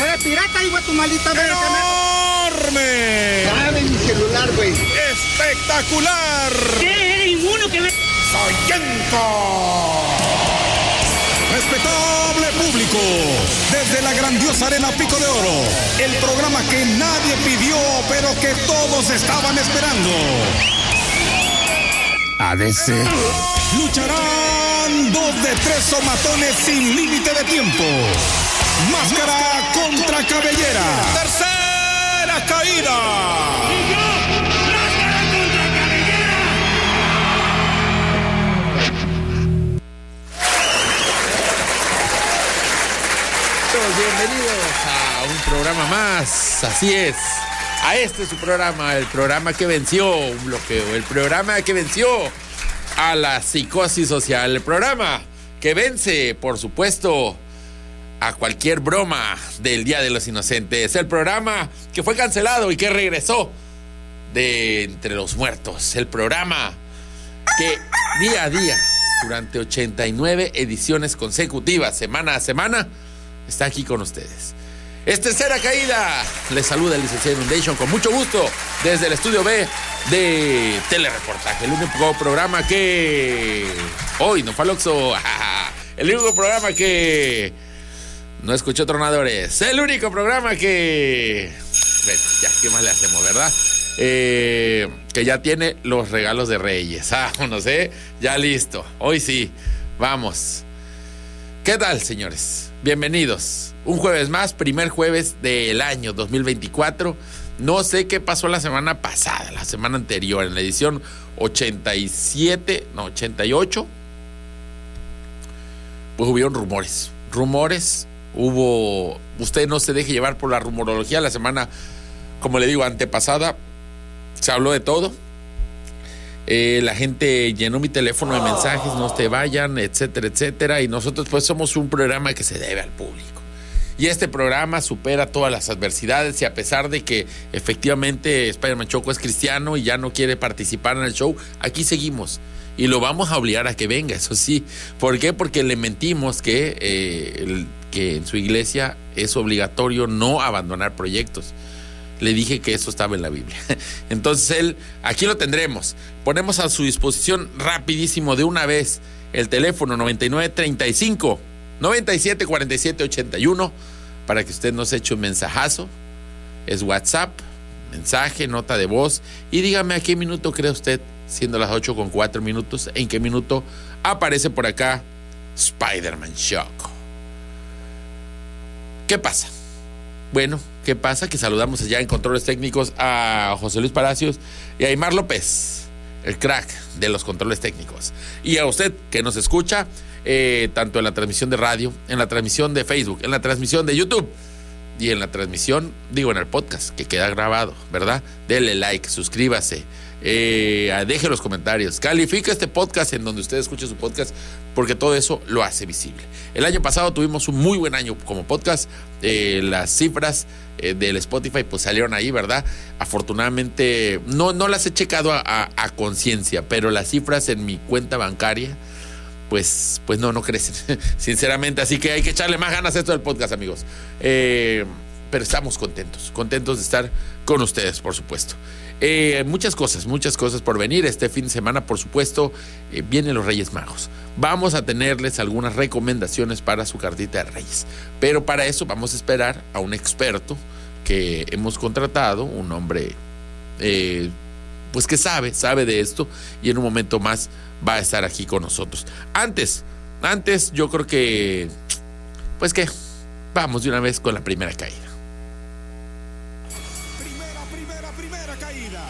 Eres pirata, hijo de tu maldita verga. ¡Enorme! Dame mi celular, güey. ¡Espectacular! ¿Qué? ¿Eres inmuno que me... ¡Soyento! Respetable público, desde la grandiosa arena Pico de Oro, el programa que nadie pidió, pero que todos estaban esperando. ADC. Lucharán dos de tres somatones sin límite de tiempo. Máscara contra cabellera. Tercera caída. Bienvenidos a un programa más, así es. A este es su programa, el programa que venció un bloqueo, el programa que venció a la psicosis social, el programa que vence, por supuesto, a cualquier broma del Día de los Inocentes, el programa que fue cancelado y que regresó de entre los muertos, el programa que día a día, durante 89 ediciones consecutivas, semana a semana, está aquí con ustedes. Es tercera caída. Les saluda el licenciado Inundation con mucho gusto desde el estudio B de Telereportaje, el único programa que. Hoy no fue. El único programa que. No escuchó tronadores. El único programa que. Bueno, ya, ¿qué más le hacemos, verdad? Eh, que ya tiene los regalos de Reyes. Ah, no sé, ya listo. Hoy sí, vamos. ¿Qué tal, señores? Bienvenidos. Un jueves más, primer jueves del año 2024. No sé qué pasó la semana pasada, la semana anterior, en la edición 87, no, 88. Pues hubieron rumores. Rumores, hubo. Usted no se deje llevar por la rumorología. La semana, como le digo, antepasada, se habló de todo. Eh, la gente llenó mi teléfono de mensajes, no te vayan, etcétera, etcétera. Y nosotros pues somos un programa que se debe al público. Y este programa supera todas las adversidades y a pesar de que efectivamente Spider-Man Choco es cristiano y ya no quiere participar en el show, aquí seguimos. Y lo vamos a obligar a que venga, eso sí. ¿Por qué? Porque le mentimos que, eh, que en su iglesia es obligatorio no abandonar proyectos le dije que eso estaba en la Biblia. Entonces él, aquí lo tendremos. Ponemos a su disposición rapidísimo de una vez el teléfono 9935 97 47 81 para que usted nos eche un mensajazo. Es WhatsApp, mensaje, nota de voz y dígame a qué minuto cree usted, siendo las 8 con 4 minutos, en qué minuto aparece por acá Spider-Man Shock. ¿Qué pasa? Bueno, ¿qué pasa? Que saludamos allá en controles técnicos a José Luis Palacios y a Aymar López, el crack de los controles técnicos. Y a usted que nos escucha, eh, tanto en la transmisión de radio, en la transmisión de Facebook, en la transmisión de YouTube y en la transmisión, digo, en el podcast que queda grabado, ¿verdad? Dele like, suscríbase, eh, deje los comentarios, califica este podcast en donde usted escuche su podcast, porque todo eso lo hace visible. El año pasado tuvimos un muy buen año como podcast, eh, las cifras eh, del Spotify pues salieron ahí, ¿verdad? Afortunadamente, no, no las he checado a, conciencia, pero las cifras en mi cuenta bancaria, pues, pues no, no crecen, sinceramente. Así que hay que echarle más ganas a esto del podcast, amigos. Eh, pero estamos contentos, contentos de estar con ustedes, por supuesto. Eh, muchas cosas, muchas cosas por venir. Este fin de semana, por supuesto, eh, vienen los Reyes Magos. Vamos a tenerles algunas recomendaciones para su cartita de Reyes. Pero para eso vamos a esperar a un experto que hemos contratado, un hombre pues que sabe, sabe de esto y en un momento más va a estar aquí con nosotros. Antes, antes yo creo que, pues que, vamos de una vez con la primera caída. Primera, primera, primera caída.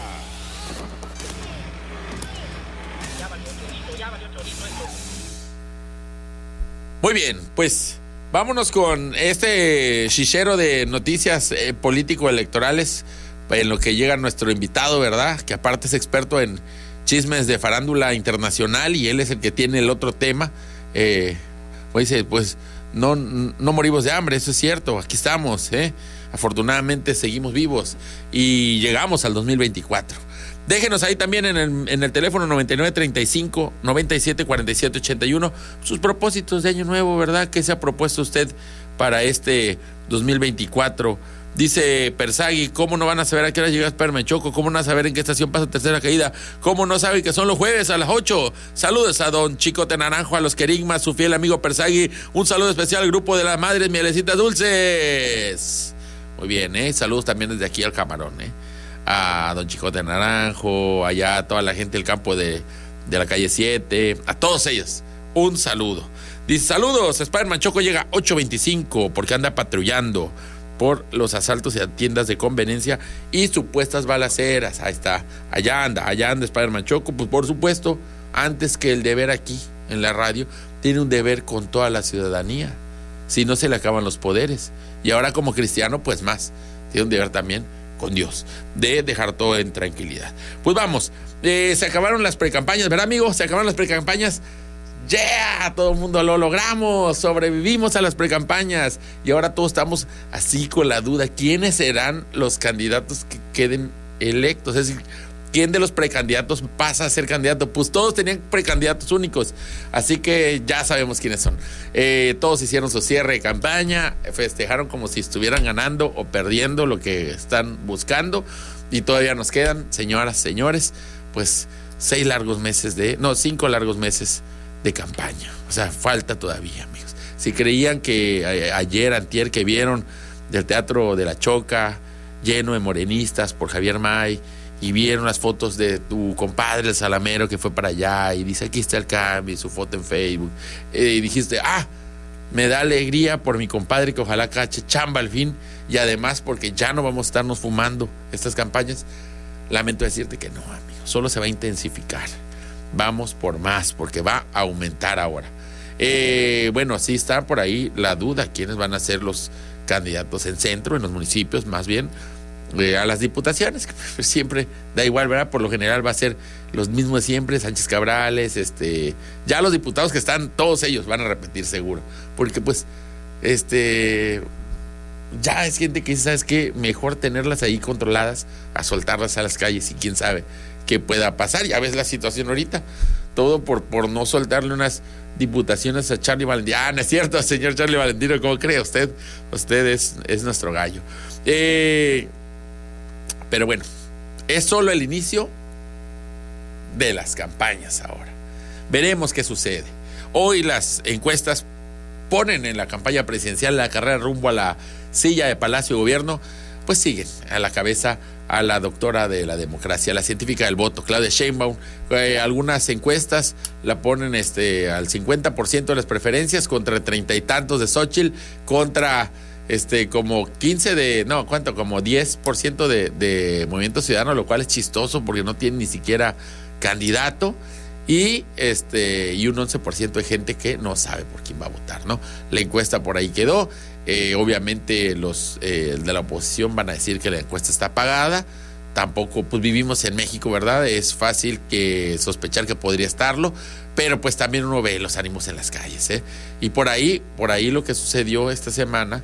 Muy bien, pues vámonos con este chichero de noticias eh, político-electorales en lo que llega nuestro invitado, ¿verdad? Que aparte es experto en chismes de farándula internacional y él es el que tiene el otro tema. Eh, pues dice, pues no, no morimos de hambre, eso es cierto, aquí estamos, ¿eh? Afortunadamente seguimos vivos y llegamos al 2024. Déjenos ahí también en el, en el teléfono 9935 97 47 81 sus propósitos de año nuevo, ¿verdad? ¿Qué se ha propuesto usted para este 2024. Dice Persagui, ¿cómo no van a saber a qué hora llega Choco? ¿Cómo no van a saber en qué estación pasa tercera caída? ¿Cómo no saben que son los jueves a las 8? Saludos a don Chicote Naranjo, a los Querigmas, su fiel amigo Persagui. Un saludo especial al grupo de las madres mielecitas dulces. Muy bien, ¿eh? Saludos también desde aquí al camarón, ¿eh? A don Chicote Naranjo, allá a toda la gente del campo de, de la calle 7, a todos ellos. Un saludo. Dice, saludos, Spider-Man Choco llega 8.25 porque anda patrullando por los asaltos a tiendas de conveniencia y supuestas balaceras. Ahí está, allá anda, allá anda Spider-Man Choco. Pues por supuesto, antes que el deber aquí en la radio, tiene un deber con toda la ciudadanía. Si no se le acaban los poderes. Y ahora como cristiano, pues más. Tiene un deber también con Dios, de dejar todo en tranquilidad. Pues vamos, eh, se acabaron las precampañas, ¿verdad, amigos? Se acabaron las precampañas yeah, todo el mundo lo logramos, sobrevivimos a las precampañas y ahora todos estamos así con la duda, ¿quiénes serán los candidatos que queden electos? Es decir, ¿quién de los precandidatos pasa a ser candidato? Pues todos tenían precandidatos únicos, así que ya sabemos quiénes son. Eh, todos hicieron su cierre de campaña, festejaron como si estuvieran ganando o perdiendo lo que están buscando y todavía nos quedan, señoras, señores, pues seis largos meses de, no, cinco largos meses de campaña. O sea, falta todavía, amigos. Si creían que eh, ayer, antier, que vieron del Teatro de la Choca lleno de morenistas por Javier May y vieron las fotos de tu compadre, el Salamero, que fue para allá y dice, aquí está el cambio y su foto en Facebook. Eh, y dijiste, ah, me da alegría por mi compadre que ojalá cache chamba al fin y además porque ya no vamos a estarnos fumando estas campañas. Lamento decirte que no, amigos, solo se va a intensificar vamos por más, porque va a aumentar ahora. Eh, bueno, así está por ahí la duda, quiénes van a ser los candidatos en centro, en los municipios, más bien eh, a las diputaciones, que siempre da igual, ¿verdad? Por lo general va a ser los mismos siempre, Sánchez Cabrales, este, ya los diputados que están, todos ellos van a repetir seguro, porque pues, este, ya es gente que ¿sabes qué? Mejor tenerlas ahí controladas a soltarlas a las calles y quién sabe que pueda pasar. Ya ves la situación ahorita. Todo por, por no soltarle unas diputaciones a Charlie Valentino. Ah, no es cierto, señor Charlie Valentino, ¿cómo cree usted? Usted es, es nuestro gallo. Eh, pero bueno, es solo el inicio de las campañas ahora. Veremos qué sucede. Hoy las encuestas ponen en la campaña presidencial la carrera rumbo a la silla de Palacio de Gobierno, pues siguen a la cabeza a la doctora de la democracia, la científica del voto, Claudia Sheinbaum. Eh, algunas encuestas la ponen este, al 50% de las preferencias contra treinta y tantos de Xochitl, contra este, como 15 de, no, ¿cuánto? Como 10% de, de Movimiento Ciudadano, lo cual es chistoso porque no tiene ni siquiera candidato y este y un 11% de gente que no sabe por quién va a votar, ¿no? La encuesta por ahí quedó. Eh, obviamente los eh, de la oposición van a decir que la encuesta está pagada. Tampoco, pues vivimos en México, ¿verdad? Es fácil que sospechar que podría estarlo, pero pues también uno ve los ánimos en las calles, ¿eh? Y por ahí, por ahí lo que sucedió esta semana,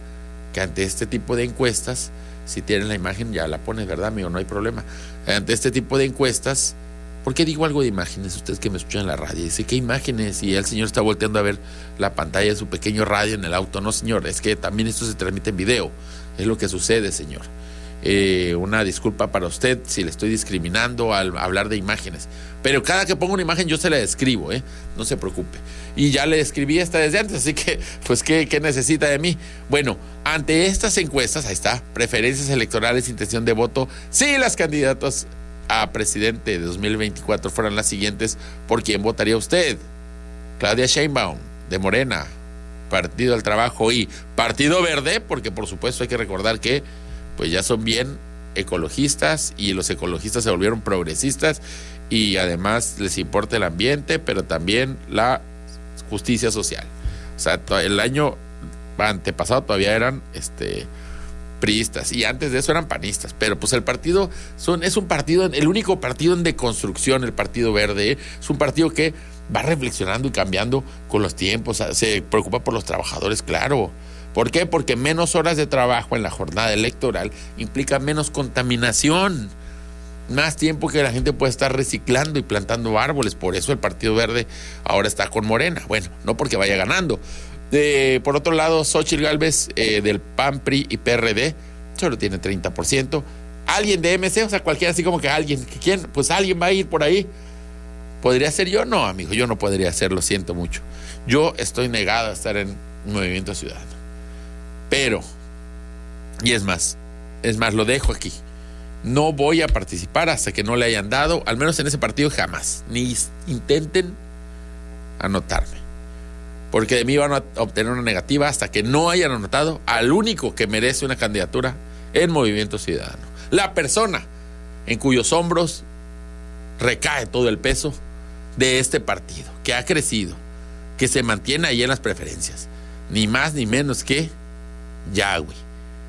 que ante este tipo de encuestas, si tienen la imagen ya la pones, ¿verdad, amigo? No hay problema. Ante este tipo de encuestas, ¿Por qué digo algo de imágenes? Ustedes que me escuchan en la radio. Dice, ¿qué imágenes? Y el señor está volteando a ver la pantalla de su pequeño radio en el auto. No, señor, es que también esto se transmite en video. Es lo que sucede, señor. Eh, una disculpa para usted si le estoy discriminando al hablar de imágenes. Pero cada que pongo una imagen yo se la describo, ¿eh? No se preocupe. Y ya le escribí esta desde antes, así que, pues, ¿qué, ¿qué, necesita de mí? Bueno, ante estas encuestas, ahí está, preferencias electorales, intención de voto, sí, las candidatas a presidente de 2024 fueran las siguientes, ¿por quién votaría usted? Claudia Sheinbaum, de Morena, Partido del Trabajo y Partido Verde, porque por supuesto hay que recordar que pues ya son bien ecologistas y los ecologistas se volvieron progresistas y además les importa el ambiente, pero también la justicia social. O sea, el año antepasado todavía eran este priistas y antes de eso eran panistas, pero pues el partido es un partido, el único partido en deconstrucción, el Partido Verde, es un partido que va reflexionando y cambiando con los tiempos, se preocupa por los trabajadores, claro. ¿Por qué? Porque menos horas de trabajo en la jornada electoral implica menos contaminación, más tiempo que la gente puede estar reciclando y plantando árboles. Por eso el Partido Verde ahora está con Morena. Bueno, no porque vaya ganando, De, por otro lado, Xochitl Galvez eh, del PAN, PRI y PRD solo tiene 30%. Alguien de MC, o sea, cualquiera así como que alguien, ¿quién? Pues alguien va a ir por ahí. ¿Podría ser yo? No, amigo, yo no podría ser, lo siento mucho. Yo estoy negado a estar en Movimiento Ciudadano. Pero, y es más, es más, lo dejo aquí. No voy a participar hasta que no le hayan dado, al menos en ese partido jamás, ni intenten anotarme. Porque de mí van a obtener una negativa hasta que no hayan anotado al único que merece una candidatura en Movimiento Ciudadano. La persona en cuyos hombros recae todo el peso de este partido, que ha crecido, que se mantiene ahí en las preferencias. Ni más ni menos que Yahweh,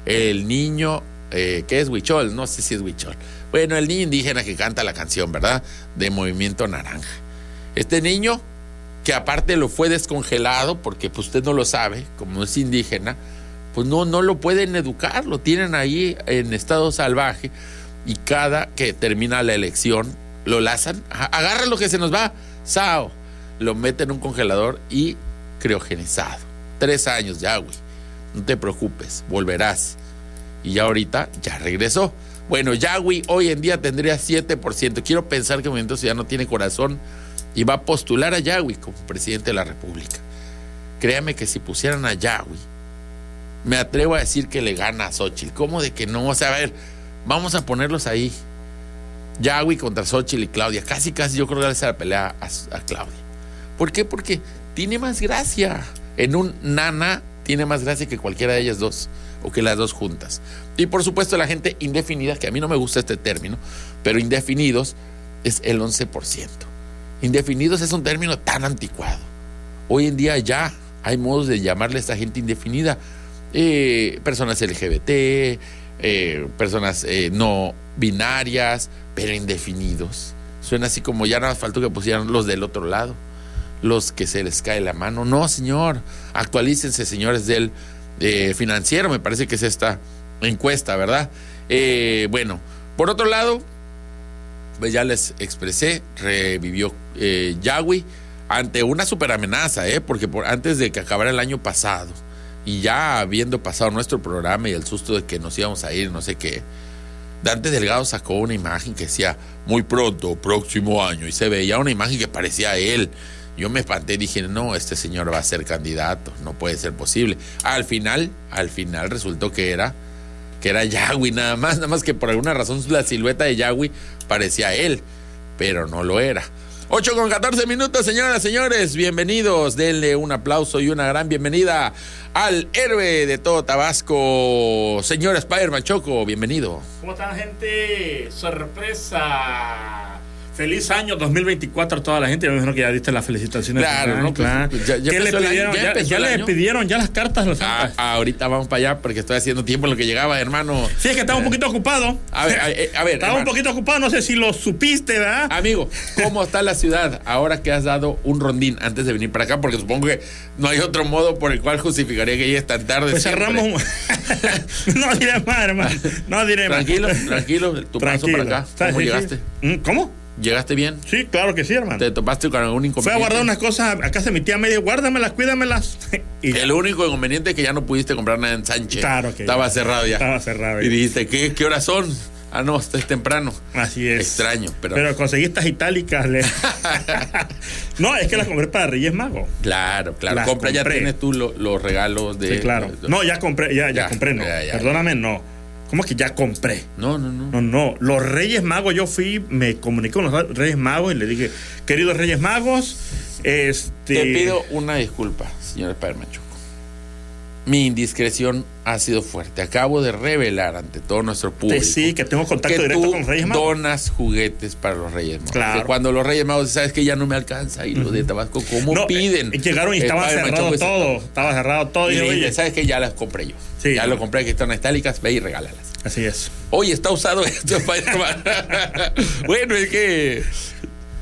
el niño, eh, ¿qué es Huichol? No sé si es Huichol. Bueno, el niño indígena que canta la canción, ¿verdad? De Movimiento Naranja. Este niño, que aparte lo fue descongelado, porque pues usted no lo sabe, como es indígena, pues no, no lo pueden educar, lo tienen ahí en estado salvaje y cada que termina la elección lo lazan, agarra lo que se nos va, sao, lo mete en un congelador y criogenizado. Tres años ya. No te preocupes, volverás. Y ya ahorita ya regresó. Bueno, Yahweh hoy en día tendría 7%. Quiero pensar que Movimiento Ciudadano tiene corazón y va a postular a Yahweh como presidente de la República. Créame que si pusieran a Yahweh, me atrevo a decir que le gana a Xochitl. ¿Cómo de que no? O sea, a ver, vamos a ponerlos ahí. Yahweh contra Xochitl y Claudia. Casi, casi yo creo que le la pelea a, a Claudia. ¿Por qué? Porque tiene más gracia. En un nana tiene más gracia que cualquiera de ellas dos o que las dos juntas. Y por supuesto la gente indefinida, que a mí no me gusta este término, pero indefinidos es el 11%. Indefinidos es un término tan anticuado. Hoy en día ya hay modos de llamarle a esta gente indefinida. Eh, personas LGBT, eh, personas eh, no binarias, pero indefinidos. Suena así como ya nada más faltó que pusieran los del otro lado, los que se les cae la mano. No, señor, actualícense, señores del financiero, me parece que es esta encuesta, ¿verdad? bueno, por otro lado, ya les expresé, revivió Yahweh ante una super amenaza, ¿eh? porque por, antes de que acabara el año pasado, y ya habiendo pasado nuestro programa y el susto de que nos íbamos a ir, no sé qué, Dante Delgado sacó una imagen que decía muy pronto, próximo año, y se veía una imagen que parecía él. Yo me espanté y dije, no, este señor va a ser candidato, no puede ser posible. Al final, al final resultó que era, que era Yahweh nada más, nada más que por alguna razón la silueta de Yahweh parecía él, pero no lo era. 8 con 14 minutos, señoras, señores, bienvenidos. Denle un aplauso y una gran bienvenida al héroe de todo Tabasco, señor Spider-Man Choco, bienvenido. ¿Cómo están, gente? Sorpresa. Feliz año 2024 a toda la gente. Me imagino que ya diste las felicitaciones. Claro, ¿no? Pues, ya, ¿Qué le pidieron? ya, ya le pidieron ya las cartas. Los ah, ahorita vamos para allá porque estoy haciendo tiempo en lo que llegaba, hermano. Sí, es que estaba un poquito ocupado. A ver, a, ver. Estaba un poquito ocupado, no sé si lo supiste, ¿verdad? Amigo, ¿cómo está la ciudad ahora que has dado un rondín antes de venir para acá? Porque supongo que no hay otro modo por el cual justificaría que llegues tan tarde. Pues cerramos. no diré más, hermano. No diré más. Tranquilo, tranquilo. Tu paso para acá. ¿Cómo llegaste? ¿Mm? ¿Cómo? ¿Llegaste bien? Sí, claro que sí, hermano. ¿Te topaste con algún inconveniente? Fue a guardar unas cosas a casa de mi tía media, guárdamelas, cuídamelas. y el único inconveniente es que ya no pudiste comprar nada en Sánchez. Claro que Estaba cerrado ya. Estaba cerrado. Y dijiste, ¿qué, ¿qué horas son? Ah, no, es temprano. Así es. Extraño, pero. Pero conseguí estas itálicas. no, es que las compré para Reyes Magos. Claro, claro. Compra, ya tienes tú los regalos de. Sí, claro. No, ya compré, ya, ya, compré, no. Perdóname, no ¿Cómo es que ya compré? No, no, no. No, no. Los Reyes Magos, yo fui, me comuniqué con los Reyes Magos y le dije, queridos Reyes Magos, este. Te pido una disculpa, señor Permacho. Mi indiscreción ha sido fuerte. Acabo de revelar ante todo nuestro público. sí, que tengo contacto directo con Reyes Magos. Donas juguetes para los Reyes Magos. Claro. Que cuando los Reyes Magos, sabes que ya no me alcanza y los de Tabasco, ¿cómo piden? Eh, llegaron y estaba cerrado todo. Estaba cerrado todo. Y, y sabes que ya las compré yo. Sí, ya lo compré, que están estálicas, ve y regálalas. Así es. Hoy está usado esto, bueno, es que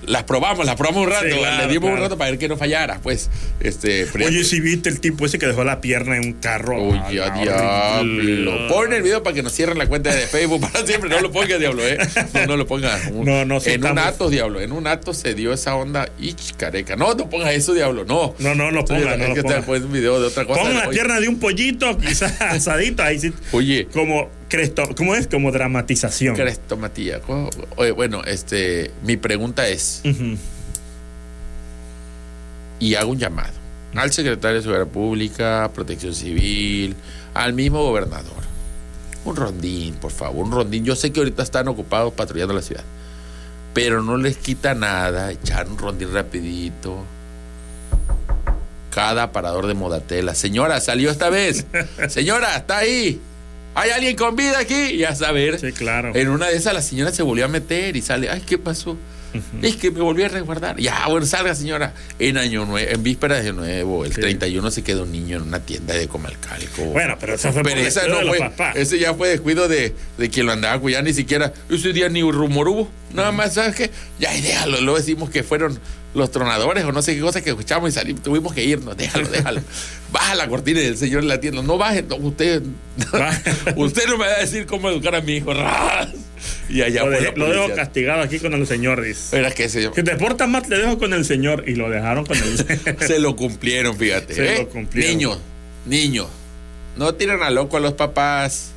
las probamos, las probamos un rato, Sí, claro, le dimos un rato para ver que no fallara, pues. Este, Oye, si viste el tipo ese que dejó la pierna en un carro. Oye, Ah, diablo. Pon el video para que nos cierren la cuenta de Facebook para siempre. No lo pongas, diablo, ¿eh? No, no lo pongas. No, no, sí En un acto, diablo. En un acto se dio esa onda. Ich, careca. No, no pongas eso, diablo. No. No, no, no ponga, Hay no ponga. un video de otra cosa. Pon la Oye, pierna de un pollito, quizás asadito, ahí sí. Oye, Como cresto, ¿cómo es? Como dramatización. Cresto, Matías. ¿cómo? Oye, bueno, este, mi pregunta es, y hago un llamado al secretario de Seguridad Pública, Protección Civil, al mismo gobernador. Un rondín, por favor, un rondín. Yo sé que ahorita están ocupados patrullando la ciudad, pero no les quita nada echar un rondín rapidito. Cada parador de Modatela. Señora, salió esta vez. Señora, está ahí. ¿Hay alguien con vida aquí? Y a saber. Sí, claro. En una de esas la señora se volvió a meter y sale, ay, ¿qué pasó? Es que me volví a resguardar. Ya, bueno, salga señora. En año nuevo, en víspera de nuevo, el Sí. 31 se quedó un niño en una tienda de Comalcalco. Bueno, pero eso fue Pero por esa no de los fue, papás. ese ya fue descuido de, de quien lo andaba cuidando, ni siquiera, ese día ni rumor hubo, nada más, ¿sabes qué? Ya, déjalo, luego decimos que fueron los tronadores o no sé qué cosa que escuchamos y salimos, tuvimos que irnos, déjalo, déjalo. Baja la cortina y el señor en la tienda, no baje, no, usted, usted no me va a decir cómo educar a mi hijo, ras. Y allá Lo, lo dejo castigado aquí con el señor, dice. Era que se, Si te portas mal, te dejo con el señor. Y lo dejaron con el se lo cumplieron, fíjate. Se ¿eh? lo cumplieron. Niños, niños, no tiran a loco a los papás.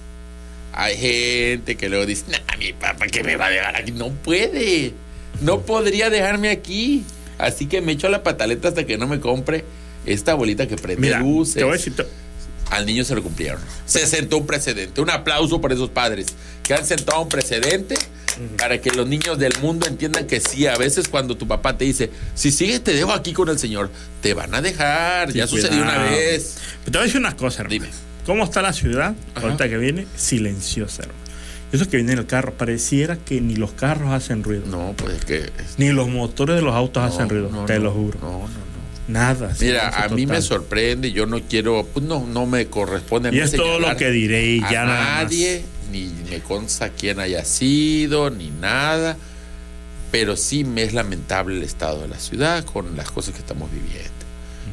Hay gente que luego dice, nah, mi papá que me va a dejar aquí. No puede. No podría dejarme aquí. Así que me echo la pataleta hasta que no me compre esta bolita que prende Mira, luces. te voy a decir, Al niño se lo cumplieron. Se sentó un precedente. Un aplauso por esos padres que han sentado un precedente para que los niños del mundo entiendan que sí, a veces cuando tu papá te dice, si sigues te dejo aquí con el Señor, te van a dejar. Sí, ya sucedió una vez. te voy a decir una cosa, hermano. Dime. ¿Cómo está la ciudad Ajá. ahorita que viene? Silenciosa, hermano. Eso que viene en el carro, pareciera que ni los carros hacen ruido. No, pues es que. Ni los motores de los autos hacen ruido, no, te no, lo juro. No, no, no. Nada. Mira, a mí me sorprende, yo no quiero, pues no, no me corresponde Y es todo lo que diré y a ya nada más. nadie, ni me consta quién haya sido, ni nada, pero sí me es lamentable el estado de la ciudad con las cosas que estamos viviendo.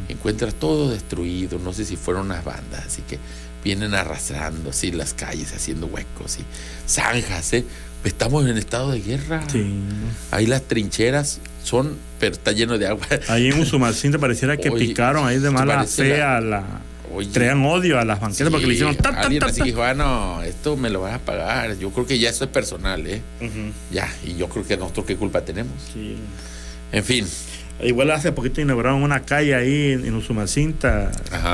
Encuentras todo destruido, no sé si fueron unas bandas, así que vienen arrastrando así las calles, haciendo huecos y zanjas, ¿eh? Estamos en estado de guerra. Sí. Ahí las trincheras son, pero está lleno de agua. Ahí en Usumacinta pareciera que Oye, picaron ahí de ¿te mala fe a la. Oye. Traían odio a las banquetas porque le hicieron ta, ta, alguien así dijo, ah, no, esto me lo vas a pagar. Yo creo que ya eso es personal, ¿eh? Ya, y yo creo que nosotros qué culpa tenemos. Sí. En fin, Igual hace poquito inauguraron una calle ahí en, Usumacinta,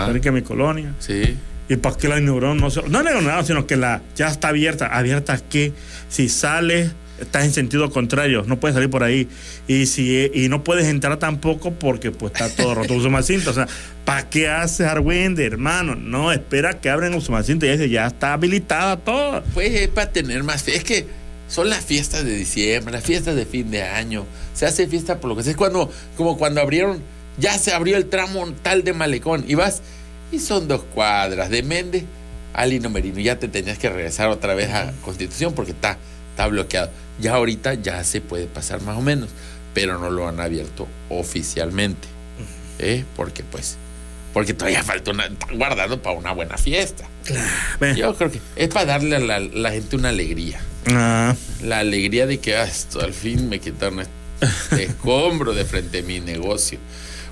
cerca de mi colonia. sí. ¿Y para qué la inauguraron? No, se- no inauguraron, sino que la ya está abierta. ¿Abierta que Si sales, estás en sentido contrario, no puedes salir por ahí. Y si y no puedes entrar tampoco porque pues está todo roto Usumacinta. O sea, ¿para qué haces Argüende, hermano? No, espera que abren Usumacinta y dice, ya está habilitada todo. Pues es para tener más fe. Es que son las fiestas de diciembre, las fiestas de fin de año. Se hace fiesta por lo que sea. Es cuando, como cuando abrieron, ya se abrió el tramo tal de Malecón. Y vas, y son dos cuadras de Méndez a Lino Merino. Ya te tenías que regresar otra vez a Constitución porque está, está bloqueado. Ya ahorita ya se puede pasar más o menos, pero no lo han abierto oficialmente. ¿eh? Porque pues, porque todavía falta una, están guardando para una buena fiesta. Ve. Yo creo que es para darle a la, la gente una alegría. Ah, La alegría de que ah, esto, al fin me quitaron este escombro de frente a mi negocio.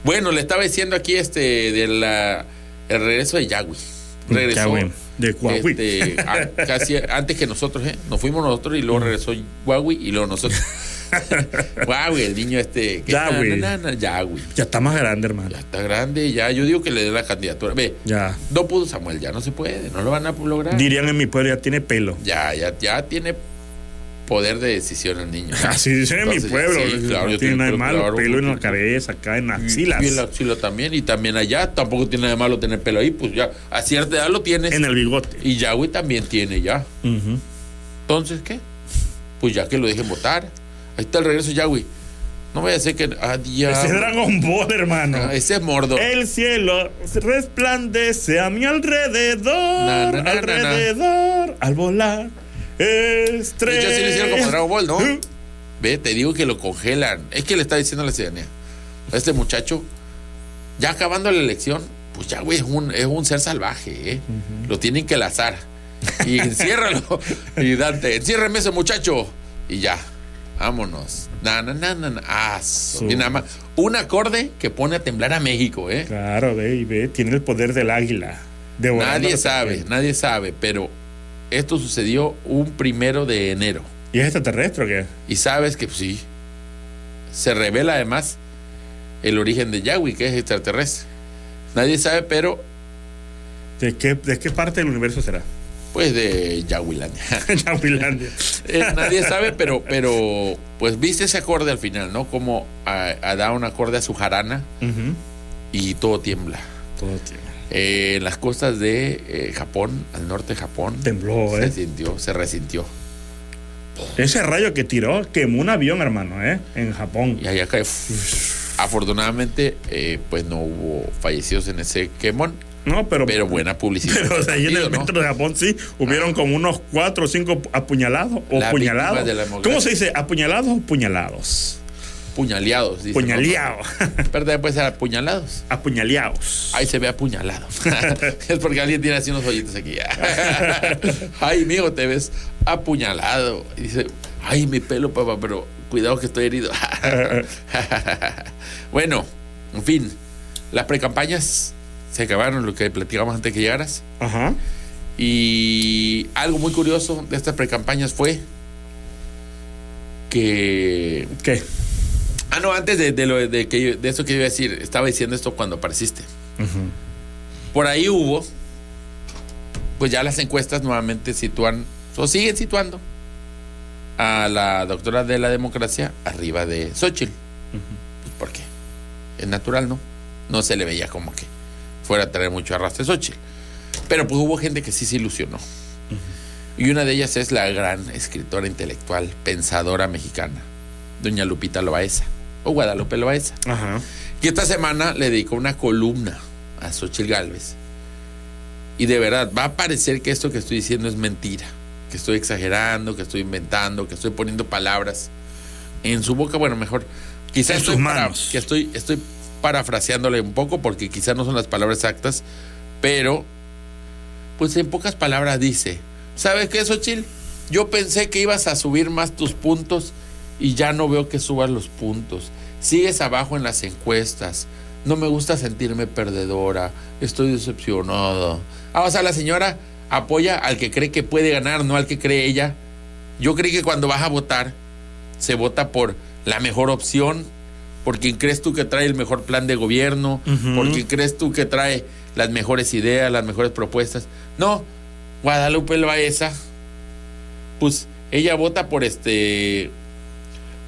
Bueno, le estaba diciendo aquí este de la el regreso de Yahweh. Regresó. Yahweh, de Huawei. este, a- casi antes que nosotros, ¿eh? Nos fuimos nosotros y luego regresó Huawei y luego nosotros. Huawei, el niño este. Yahweh. ya está más grande, hermano. Ya está grande, ya. Yo digo que le den la candidatura. Ve, Ya. no pudo Samuel, ya no se puede, no lo van a lograr. Dirían en mi pueblo, ya tiene pelo. Ya, ya, ya tiene poder de decisión el niño. Así dicen en mi pueblo. sí, claro, no tiene nada de malo. claro, pelo en la cabeza, acá en axilas. Y en la axila también, y también allá. Tampoco tiene nada de malo tener pelo ahí, pues ya, a cierta edad lo tienes. En el bigote. Y Yahweh también tiene ya. Entonces, ¿qué? Pues ya que lo dejen votar. Ahí está el regreso Yahweh. No vaya a ser que. Ah, Ese es Dragon Ball, hermano. Ah, ese es mordo. El cielo resplandece a mi alrededor. Na, na, na, na, na. alrededor. Al volar. De Estrella. hecho, así lo hicieron como Dragon Ball, ¿no? Ve, te digo que lo congelan. Es que le está diciendo a la ciudadanía. a Este muchacho, ya acabando la elección, pues ya, güey, es un, es un ser salvaje, ¿eh? Lo tienen que lazar. Y enciérralo. y Dante, enciérreme ese muchacho. Y ya, vámonos. Na, na, na, na, na. Ah, y nada más. Un acorde que pone a temblar a México, ¿eh? Claro, ve y ve, tiene el poder del águila. Nadie sabe, nadie sabe, pero esto sucedió un primero de enero. ¿Y es extraterrestre o qué? Y sabes que pues, sí, se revela además el origen de Yahweh, que es extraterrestre. Nadie sabe, pero ¿De qué, de qué parte del universo será? pues de Yahwehlandia. Yahuilandia. Eh, nadie sabe, pero, pero pues viste ese acorde al final, ¿no? Como a, a da un acorde a su jarana y todo tiembla. Todo tiene. Eh, en las costas de eh, Japón, al norte de Japón, Tembló, se ¿eh? sintió, se resintió. Ese rayo que tiró quemó un avión, hermano, ¿eh? En Japón. Y allá cae. Afortunadamente, eh, pues no hubo fallecidos en ese quemón, No, pero. pero buena publicidad. Pero de ahí en el ¿no? metro de Japón sí hubieron como unos cuatro o cinco apuñalados o La puñalados. ¿Cómo se dice? ¿Apuñalados o puñalados? Puñaleados, dice. Puñaleados. Pero también puede ser apuñalados. Apuñaleados. Ahí se ve apuñalado. es porque alguien tiene así unos hoyitos aquí. ay, mijo, te ves apuñalado. Y dice, ay, mi pelo, papá, pero cuidado que estoy herido. bueno, en fin, las precampañas se acabaron, lo que platicamos antes que llegaras. Ajá. Y algo muy curioso de estas precampañas fue que ¿Qué? Ah, no, antes de, de lo, de, que yo- de eso que iba a decir, estaba diciendo esto cuando apareciste. Por ahí hubo, pues ya las encuestas nuevamente sitúan, o siguen situando a la doctora de la democracia arriba de Xochitl. Pues, ¿Por qué? Es natural, ¿no? No se le veía como que fuera a traer mucho arrastre Xochitl. Pero pues hubo gente que sí se ilusionó. Y una de ellas es la gran escritora intelectual, pensadora mexicana, doña Lupita Loaesa, o Guadalupe Loaesa. Ajá. Y esta semana le dedicó una columna a Xochitl Galvez. Y de verdad, va a parecer que esto que estoy diciendo es mentira. Que estoy exagerando, que estoy inventando, que estoy poniendo palabras en su boca. Bueno, mejor. Quizás En estoy, sus para- manos. que estoy, estoy parafraseándole un poco porque quizás no son las palabras exactas. Pero, pues en pocas palabras dice: ¿Sabes qué, Xochitl? Yo pensé que ibas a subir más tus puntos y ya no veo que subas los puntos. Sigues abajo en las encuestas. No me gusta sentirme perdedora. Estoy decepcionada. Ah, o sea, la señora apoya al que cree que puede ganar, no al que cree ella. Yo creí que cuando vas a votar, se vota por la mejor opción, por quien crees tú que trae el mejor plan de gobierno, por quien crees tú que trae las mejores ideas, las mejores propuestas. No, Guadalupe Loaesa, pues ella vota por este,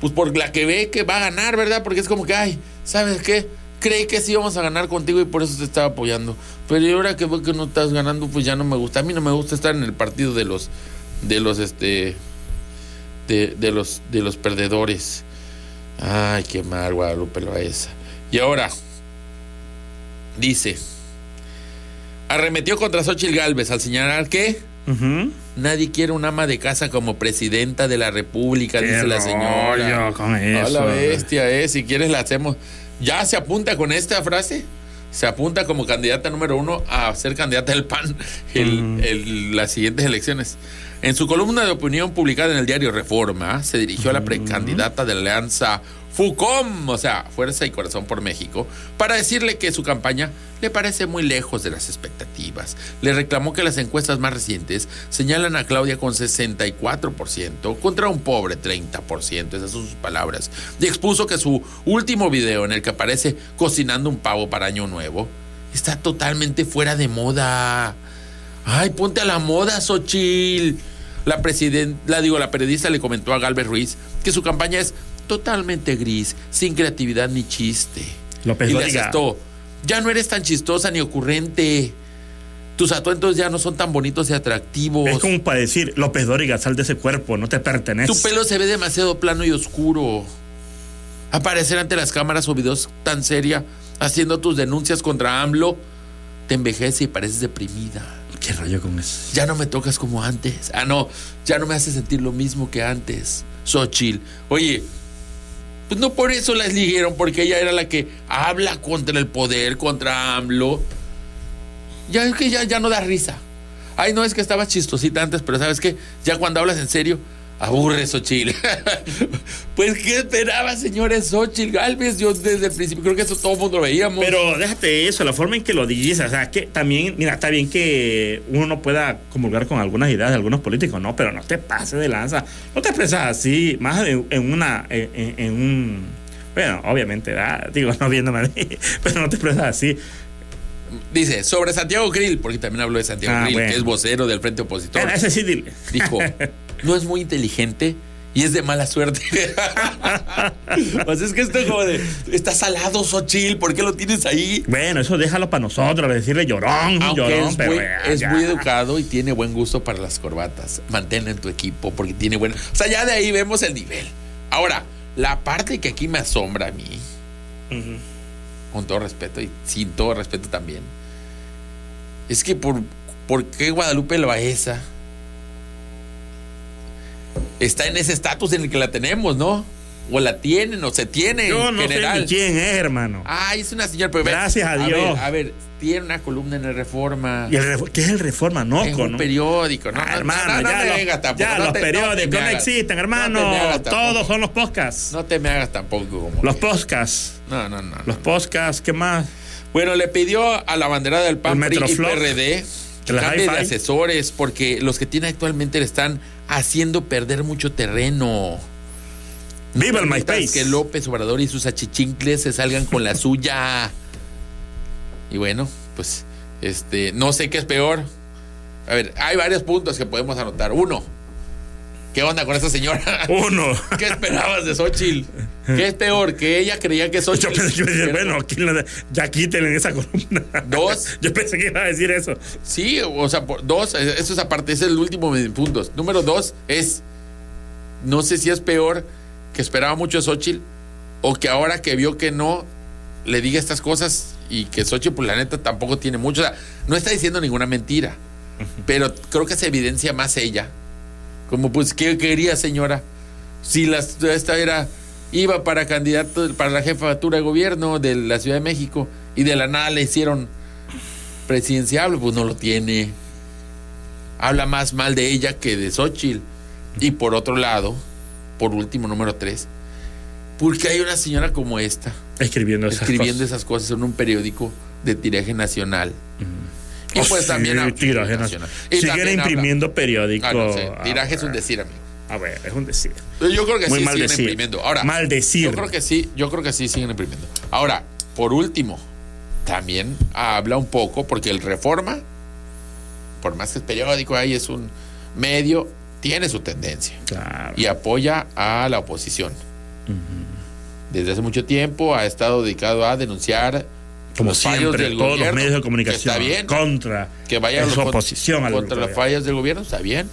pues por la que ve que va a ganar, ¿verdad? Porque es como que, ay, ¿sabes qué? Creí que sí íbamos a ganar contigo y por eso te estaba apoyando. Pero ahora que veo que no estás ganando, pues ya no me gusta. A mí no me gusta estar en el partido de los, de los, este, de, de los, de los perdedores. Ay, qué mal, Guadalupe Loaesa. Y ahora, dice, arremetió contra Xochitl Galvez al señalar que. Nadie quiere un ama de casa como presidenta de la república, Qué dice la señora. con A eso. la bestia, eh. Si quieres la hacemos. Ya se apunta con esta frase. Se apunta como candidata número uno a ser candidata del PAN en Mm. las siguientes elecciones. En su columna de opinión publicada en el diario Reforma, se dirigió a Mm. la precandidata de la alianza FUCOM, o sea, Fuerza y Corazón por México, para decirle que su campaña le parece muy lejos de las expectativas. Le reclamó que las encuestas más recientes señalan a Claudia con 64% contra un pobre 30%, esas son sus palabras. Y expuso que su último video en el que aparece cocinando un pavo para Año Nuevo está totalmente fuera de moda. Ay, ponte a la moda, Xochil. La la digo, la periodista le comentó a Galvez Ruiz que su campaña es totalmente gris, sin creatividad ni chiste. López y le asestó, ya no eres tan chistosa ni ocurrente. Tus atuendos ya no son tan bonitos y atractivos. Es como para decir, López Dóriga, sal de ese cuerpo, no te pertenece. Tu pelo se ve demasiado plano y oscuro. Aparecer ante las cámaras o videos tan seria, haciendo tus denuncias contra AMLO, te envejece y pareces deprimida. ¿Qué rollo con eso? Ya no me tocas como antes. Ah, no, ya no me hace sentir lo mismo que antes. Xochitl. Oye, pues no por eso la eligieron, porque ella era la que habla contra el poder, contra AMLO. Ya es que ya, ya no da risa. Ay, no es que estaba chistosita antes, pero ¿sabes qué? Ya cuando hablas en serio, aburre Xochitl. pues, ¿qué esperaba, señores Xochitl Galvez? Yo desde el principio creo que eso todo el mundo lo veíamos. Pero déjate eso, la forma en que lo dices, o sea, que también, mira, está bien que uno no pueda comulgar con algunas ideas de algunos políticos, no, pero no te pases de lanza, no te expresas así, más en, en una, en, un, bueno, obviamente, ¿verdad? digo, no viéndome a mí, pero no te expresas así. Dice, sobre Santiago Grill, porque también habló de Santiago Ah, Grill, bueno. que es vocero del Frente Opositor. Ese sí, dile. dijo, no es muy inteligente y es de mala suerte. pues es que esto como de, está salado Xochitl, ¿por qué lo tienes ahí? Bueno, eso déjalo para nosotros, decirle llorón, Aunque llorón, es, pero muy, es muy educado y tiene buen gusto para las corbatas. Mantén en tu equipo porque tiene buena... O sea, ya de ahí vemos el nivel. Ahora, la parte que aquí me asombra a mí, con todo respeto y sin todo respeto también, es que por, ¿por qué Guadalupe Loaesa está en ese estatus en el que la tenemos, no? O la tienen, o se tiene Yo no general. sé ni quién es, hermano. Ay, es una señora, pero Gracias a Dios. ver, a ver, tiene una columna en el Reforma. ¿Y el Ref- ¿Qué es el Reforma? No, Es un ¿no? periódico, ¿no? Ah, no, hermano, no, no ya, me los, hagas tampoco, ya no los te- periódicos no, hagas- existen, hermano. tampoco. Todos son los podcasts. No te me hagas tampoco como. los que- podcasts. No, no, no. Los podcasts, ¿qué más? Bueno, le pidió a la bandera del PAN El y. PRD cambie de asesores porque los que tiene actualmente le están haciendo perder mucho terreno. Viva el MySpace. Que López Obrador y sus achichincles se salgan con la suya. Y bueno, pues, este, no sé qué es peor. A ver, hay varios puntos que podemos anotar. Uno, ¿qué onda con esa señora? Uno. ¿Qué esperabas de Xochitl? ¿Qué es peor? Que ella creía que Yo Xochitl. pensé que iba a decir, bueno, aquí la- ya quítenle esa columna. Dos. Yo pensé que iba a decir eso. Sí, o sea, por- dos, eh, eso es aparte, ese es el último de puntos. Número dos es, no sé si es peor que esperaba mucho a Xochitl o que ahora que vio que no, le diga estas cosas y que Xochitl, pues la neta, tampoco tiene mucho. O sea, no está diciendo ninguna mentira, pero creo que se evidencia más ella. Como, pues, ¿qué quería, señora? Si la, esta era, iba para candidato, para la jefatura de gobierno de la Ciudad de México y de la nada le hicieron presidenciable, pues no lo tiene. Habla más mal de ella que de Xochitl. Y por otro lado, por último, número tres, porque hay una señora como esta Escribiendo esas escribiendo cosas. esas cosas en un periódico de tiraje nacional. Y Oh, pues sí, también tiraje nacional. Y Siguen también habla- imprimiendo periódicos. Ah, no sé, tiraje es un decir, amigo. A ver, es un decir. Yo creo que Muy sí mal siguen decir. imprimiendo. Ahora, Maldecir. Yo creo que sí, yo creo que sí siguen imprimiendo. Ahora, por último, también habla un poco, porque el Reforma, por más que es periódico, ahí es un medio, tiene su tendencia Claro. y apoya a la oposición. Desde hace mucho tiempo ha estado dedicado a denunciar Como los fallos siempre, del todos gobierno, los medios de que comunicación Está bien, contra que vaya su oposición contra las fallas del gobierno, está bien,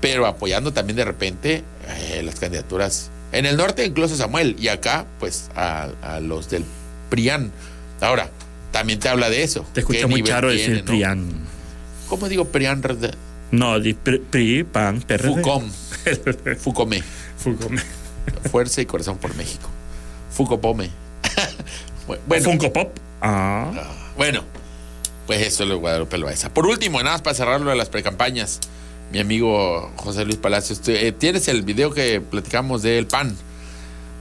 pero apoyando también de repente eh, las candidaturas. En el norte incluso Samuel y acá pues a, a los del PRIAN. Ahora, también te habla de eso. Te escucho ¿Qué muy claro tiene, decir no? PRIAN. ¿Cómo digo PRIAN? No, di PRI, PRI, PAN, PRD. FUCOM. FUCOME. Fucome. Fuerza y corazón por México. FUCOPOME. Bueno, Funko Pop. Ah. Bueno, pues eso es lo de Guadalupe Loaiza. Por último, nada más para cerrarlo de las precampañas, mi amigo José Luis Palacios, eh, tienes el video que platicamos del PAN.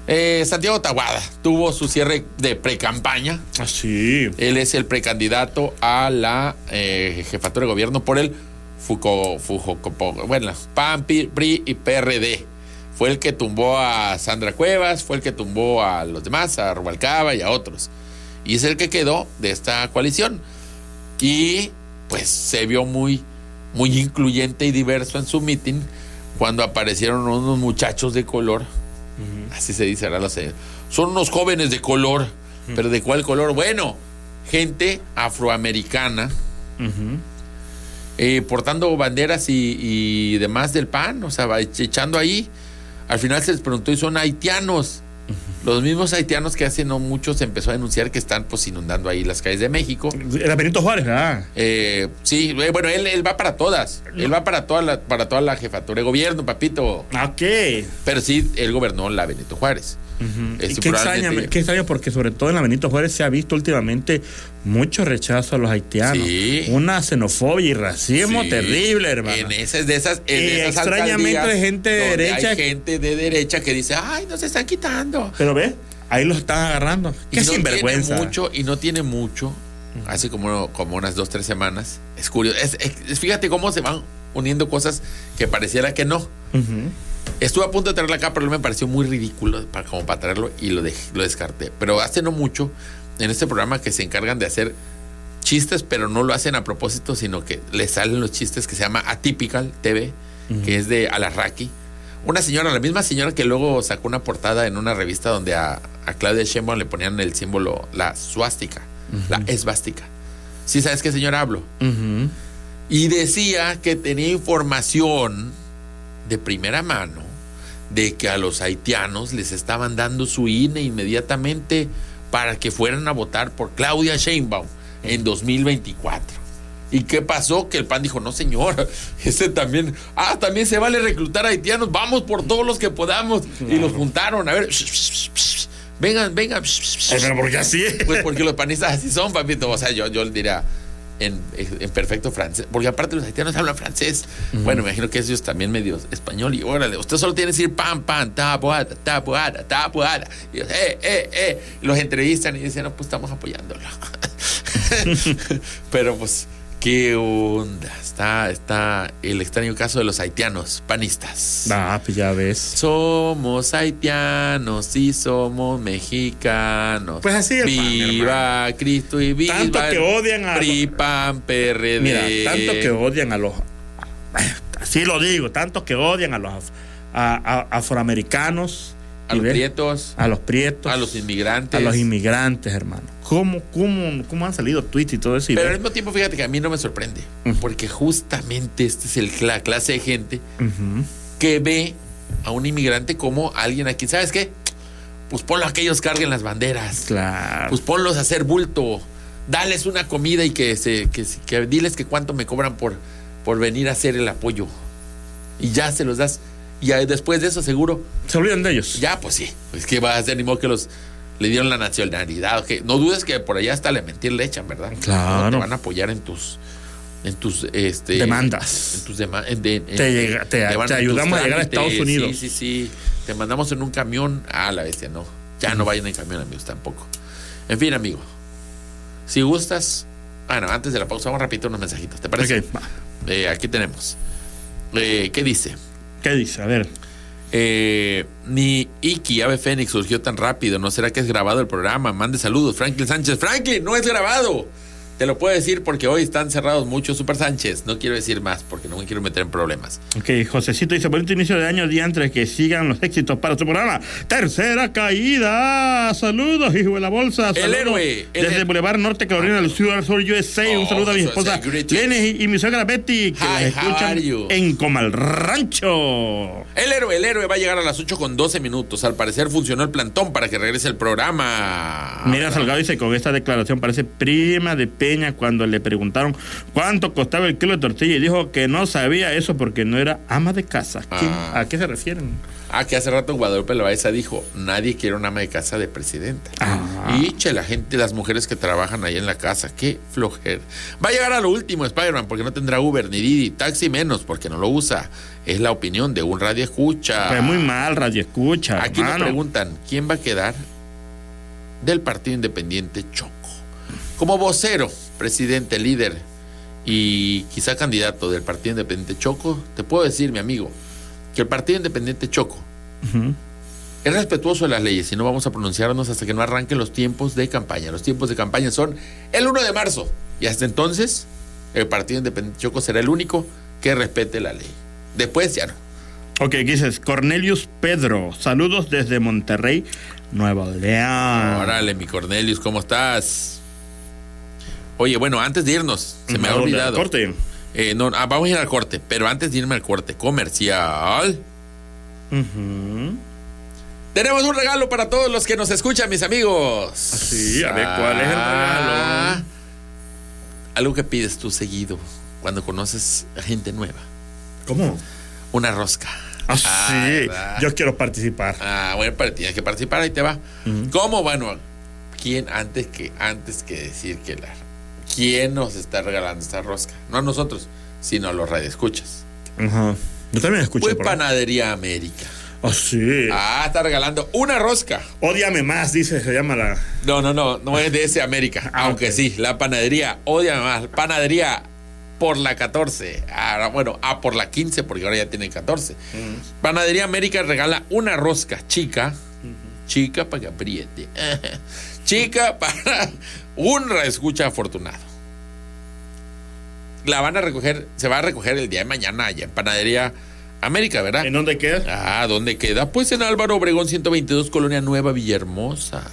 Eh, Santiago Taguada tuvo su cierre de precampaña. Ah, sí. Él es el precandidato a la eh, jefatura de gobierno por el Fuco, Fujo, Copo- bueno, PAN, PRI y PRD. Fue el que tumbó a Sandra Cuevas, fue el que tumbó a los demás, a Rubalcaba y a otros. Y es el que quedó de esta coalición. Y pues se vio muy, muy incluyente y diverso en su meeting cuando aparecieron unos muchachos de color. Así se dice, ahora lo sé. Son unos jóvenes de color. ¿Pero de cuál color? Bueno, gente afroamericana eh, portando banderas y, y demás del PAN, o sea, echando ahí. Al final se les preguntó y son haitianos. Los mismos haitianos que hace no mucho se empezó a denunciar que están pues inundando ahí las calles de México. Era Benito Juárez, ¿verdad? Eh, sí, eh, bueno, él, él va para todas. Él va para toda la, para toda la jefatura de gobierno, papito. Ah, Ok. Pero sí, él gobernó la Benito Juárez. Y qué extraña, qué extraño porque sobre todo en la Benito Juárez se ha visto últimamente mucho rechazo a los haitianos. Sí. Una xenofobia y racismo Sí, terrible, hermano. En esas de esas, en Y esas extrañamente hay gente de derecha- Hay gente de derecha que dice, ay, nos están quitando. Pero ve, ahí los están agarrando. Y Qué no sinvergüenza. Mucho, y no tiene mucho, hace como, como unas dos, tres semanas. Es curioso. Es- es- fíjate cómo se van uniendo cosas que pareciera que no. Estuve a punto de traerlo acá, pero me pareció muy ridículo para, como para traerlo y lo, dej- lo descarté. Pero hace no mucho, en este programa que se encargan de hacer chistes, pero no lo hacen a propósito, sino que le salen los chistes que se llama Atypical TV, que es de Alarraqui. Una señora, la misma señora que luego sacó una portada en una revista donde a, a Claudia Sheinbaum le ponían el símbolo, la suástica, la esvástica. ¿Sí sabes qué señora hablo? Y decía que tenía información de primera mano de que a los haitianos les estaban dando su INE inmediatamente para que fueran a votar por Claudia Sheinbaum en 2024. ¿Y qué pasó? Que el PAN dijo, no señor, ese también, ah, también se vale reclutar haitianos, vamos por todos los que podamos. Y los juntaron, a ver, vengan, vengan. Ay, pero porque así es. Pues porque los panistas así son, papito. O sea, yo, yo le diría en, en perfecto francés. Porque aparte los haitianos hablan francés. Bueno, me imagino que ellos también medio español. Y órale, usted solo tiene que decir pam, pam, tapuada, tapuada, tapuada. Y ellos, eh, eh, eh. Los entrevistan y dicen, no, pues estamos apoyándolo. Pero pues, ¿qué onda? Está, está el extraño caso de los haitianos panistas. Ah, pues ya ves. Somos haitianos y somos mexicanos. Pues así es, pan, Viva Cristo y viva Tanto que el odian a PRI, los- PAN, PRD. Mira, tanto que odian a los. Así lo digo, tanto que odian a los af- a- a- afroamericanos. a los prietos, A los prietos. a los inmigrantes. a los inmigrantes, hermano. ¿Cómo, cómo, cómo han salido tweets y todo eso? Y Pero al mismo tiempo, fíjate que a mí no me sorprende. Porque justamente este es el, la clase de gente que ve a un inmigrante como alguien aquí. ¿Sabes qué? Pues ponlo a que ellos carguen las banderas. Claro. Pues ponlos a hacer bulto. Dales una comida y que se, que, diles que cuánto me cobran por, por venir a hacer el apoyo. Y ya se los das. Y después de eso, seguro, Se olvidan de ellos. ya, pues sí. Es que va a ser ni modo que los le dieron la nacionalidad. que- no dudes que por allá hasta le mentir le echan, ¿verdad? Claro. No te van a apoyar en tus en tus este Demandas. en tus en- en- Te llega- te- te ayudamos a llegar a. Estados Unidos. Sí, sí, sí. Te mandamos en un camión. Ah, la bestia, no. Ya no vayan en camión, amigos, tampoco. En fin, amigo. Si gustas. Bueno, antes de la pausa, vamos rapidito unos mensajitos. ¿Te parece? Ok, va. Eh, aquí tenemos. Eh, ¿Qué dice? ¿Qué dice? A ver. Eh, ni Iki Ave Fénix surgió tan rápido. ¿No será que es grabado el programa? Mande saludos, Franklin Sánchez. Franklin, no es grabado. Te lo puedo decir porque hoy están cerrados muchos Super Sánchez. No quiero decir más porque no me quiero meter en problemas. Ok, Josecito dice, bonito inicio de año, día entre que sigan los éxitos para su programa. Tercera caída. Saludos, hijo de la bolsa. El héroe, el Desde her- Boulevard Norte Carolina del Sur, al Sur, USA. Un Oh, saludo a mi esposa. Lenny y, y mi suegra Betty, que Hi, las escuchan en Comal Rancho. El héroe, el héroe va a llegar a las 8 con 12 minutos. Al parecer funcionó el plantón para que regrese el programa. Mira, Salgado dice, con esta declaración parece prima de Peña cuando le preguntaron cuánto costaba el kilo de tortilla y dijo que no sabía eso porque no era ama de casa. ¿Qué- Ah. ¿A qué se refieren? Ah, que hace rato Guadalupe Loaiza dijo, nadie quiere una ama de casa de presidenta. Ah. Y che, la gente, las mujeres que trabajan ahí en la casa, qué flojera. Va a llegar a lo último Spider-Man porque no tendrá Uber ni Didi, taxi menos porque no lo usa. Es la opinión de un radio escucha. Pues muy mal, radio escucha. Aquí hermano. preguntan, ¿quién va a quedar del Partido Independiente Choco? Como vocero, presidente, líder y quizá candidato del Partido Independiente Choco, te puedo decir, mi amigo, que el Partido Independiente Choco es respetuoso de las leyes y no vamos a pronunciarnos hasta que no arranquen los tiempos de campaña. Los tiempos de campaña son el 1 de marzo y hasta entonces el Partido Independiente Choco será el único que respete la ley. Después ya no. Ok, ¿qué dices? Cornelius Pedro, saludos desde Monterrey, Nueva León. Órale, mi Cornelius, ¿cómo estás? Oye, bueno, antes de irnos, se me ha olvidado. Corte. Eh, no, ah, vamos a ir al corte, pero antes de irme al corte comercial, Ujú. Tenemos un regalo para todos los que nos escuchan, mis amigos. sí, a ver, ¿cuál es el Ah, regalo? Algo que pides tú seguido cuando conoces a gente nueva. ¿Cómo? Una rosca. Ah, Ah, sí. Yo quiero participar. Ah, bueno, tienes que participar, ahí te va. ¿Cómo? Bueno, ¿quién antes que antes que decir que la quién nos está regalando esta rosca? No a nosotros, sino a los radioescuchas. Ajá. Yo también escuché. Fue. Panadería América. Ah, sí. Ah, está regalando una rosca. Ódiame más, dice, se llama la. No, no, no, no es de ese América. Ah, aunque sí, la panadería, odia más. Panadería por la 14. Ah, bueno, ah, por la 15, porque ahora ya tienen 14. Panadería América regala una rosca chica. Chica para que apriete. chica para un escucha afortunado. La van a recoger, se va a recoger el día de mañana allá en Panadería América, ¿verdad? ¿En dónde queda? Ah, ¿dónde queda? Pues en Álvaro Obregón 122, Colonia Nueva, Villahermosa.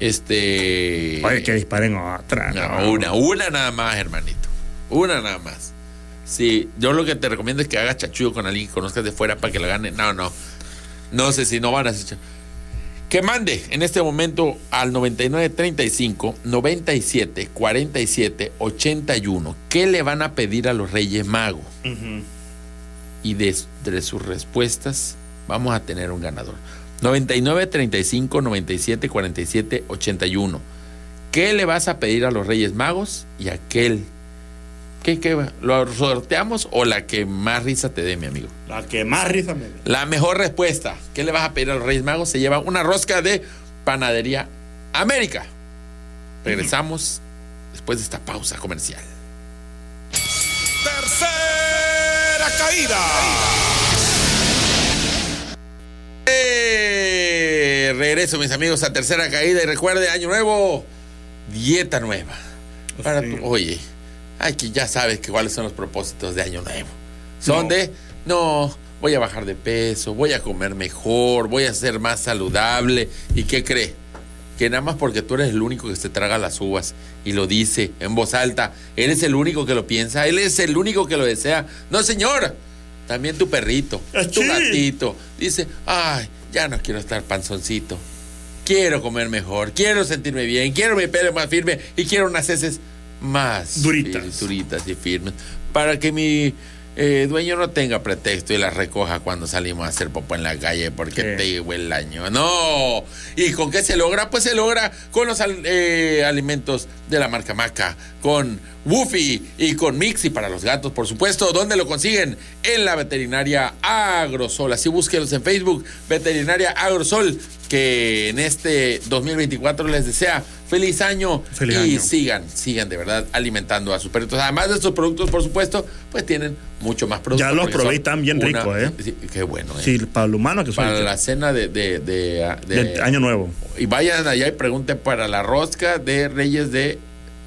Este. Oye, que disparen otra. No, una, una nada más, hermanito. Una nada más. Sí, yo lo que te recomiendo es que hagas chachullo con alguien que conozcas de fuera para que la gane. No, no. No sé si no van a hacer. Que mande en este momento al 9935 97 47 81. ¿Qué le van a pedir a los Reyes Magos? y de, de sus respuestas vamos a tener un ganador. 99 35 97 47 81. ¿Qué le vas a pedir a los Reyes Magos y aquel? ¿Qué, qué va? ¿Lo sorteamos o la que más risa te dé, mi amigo? La que más risa me da. La mejor respuesta. ¿Qué le vas a pedir a los Reyes Magos? Se lleva una rosca de Panadería América. Regresamos después de esta pausa comercial. Tercera caída. Eh, regreso, mis amigos, a tercera caída. Y recuerde, año nuevo, dieta nueva. Para Sí. tu- oye, ay, que ya sabes que cuáles son los propósitos de año nuevo. Son No. de, no, voy a bajar de peso, voy a comer mejor, voy a ser más saludable. ¿Y qué cree? Que nada más porque tú eres el único que se traga las uvas y lo dice en voz alta, eres el único que lo piensa, él es el único que lo desea. No, señor, también tu perrito, tu Achí. gatito, dice, ay, ya no quiero estar panzoncito. Quiero comer mejor, quiero sentirme bien, quiero mi pelo más firme y quiero unas heces más Duritas. fir- duritas y firmes. Para que mi eh, dueño no tenga pretexto y las recoja cuando salimos a hacer popó en la calle porque Sí. te llegó el año. No. ¿Y con qué se logra? Pues se logra con los eh, alimentos de la marca Maca, con Woofy y con Mixi para los gatos, por supuesto. ¿Dónde lo consiguen? En la veterinaria Agrosol. Así búsquenlos en Facebook, Veterinaria Agrosol, que en este 2024 les desea feliz año Feliz y año. sigan, sigan de verdad alimentando a sus perritos. Además de estos productos, por supuesto, pues tienen mucho más productos. Ya los probé están bien una- ricos, ¿eh? Sí, qué bueno, ¿eh? Sí, para el humano que soy. Para la cena de, de, de- de- de año nuevo. Y vayan allá y pregunten para la rosca de Reyes de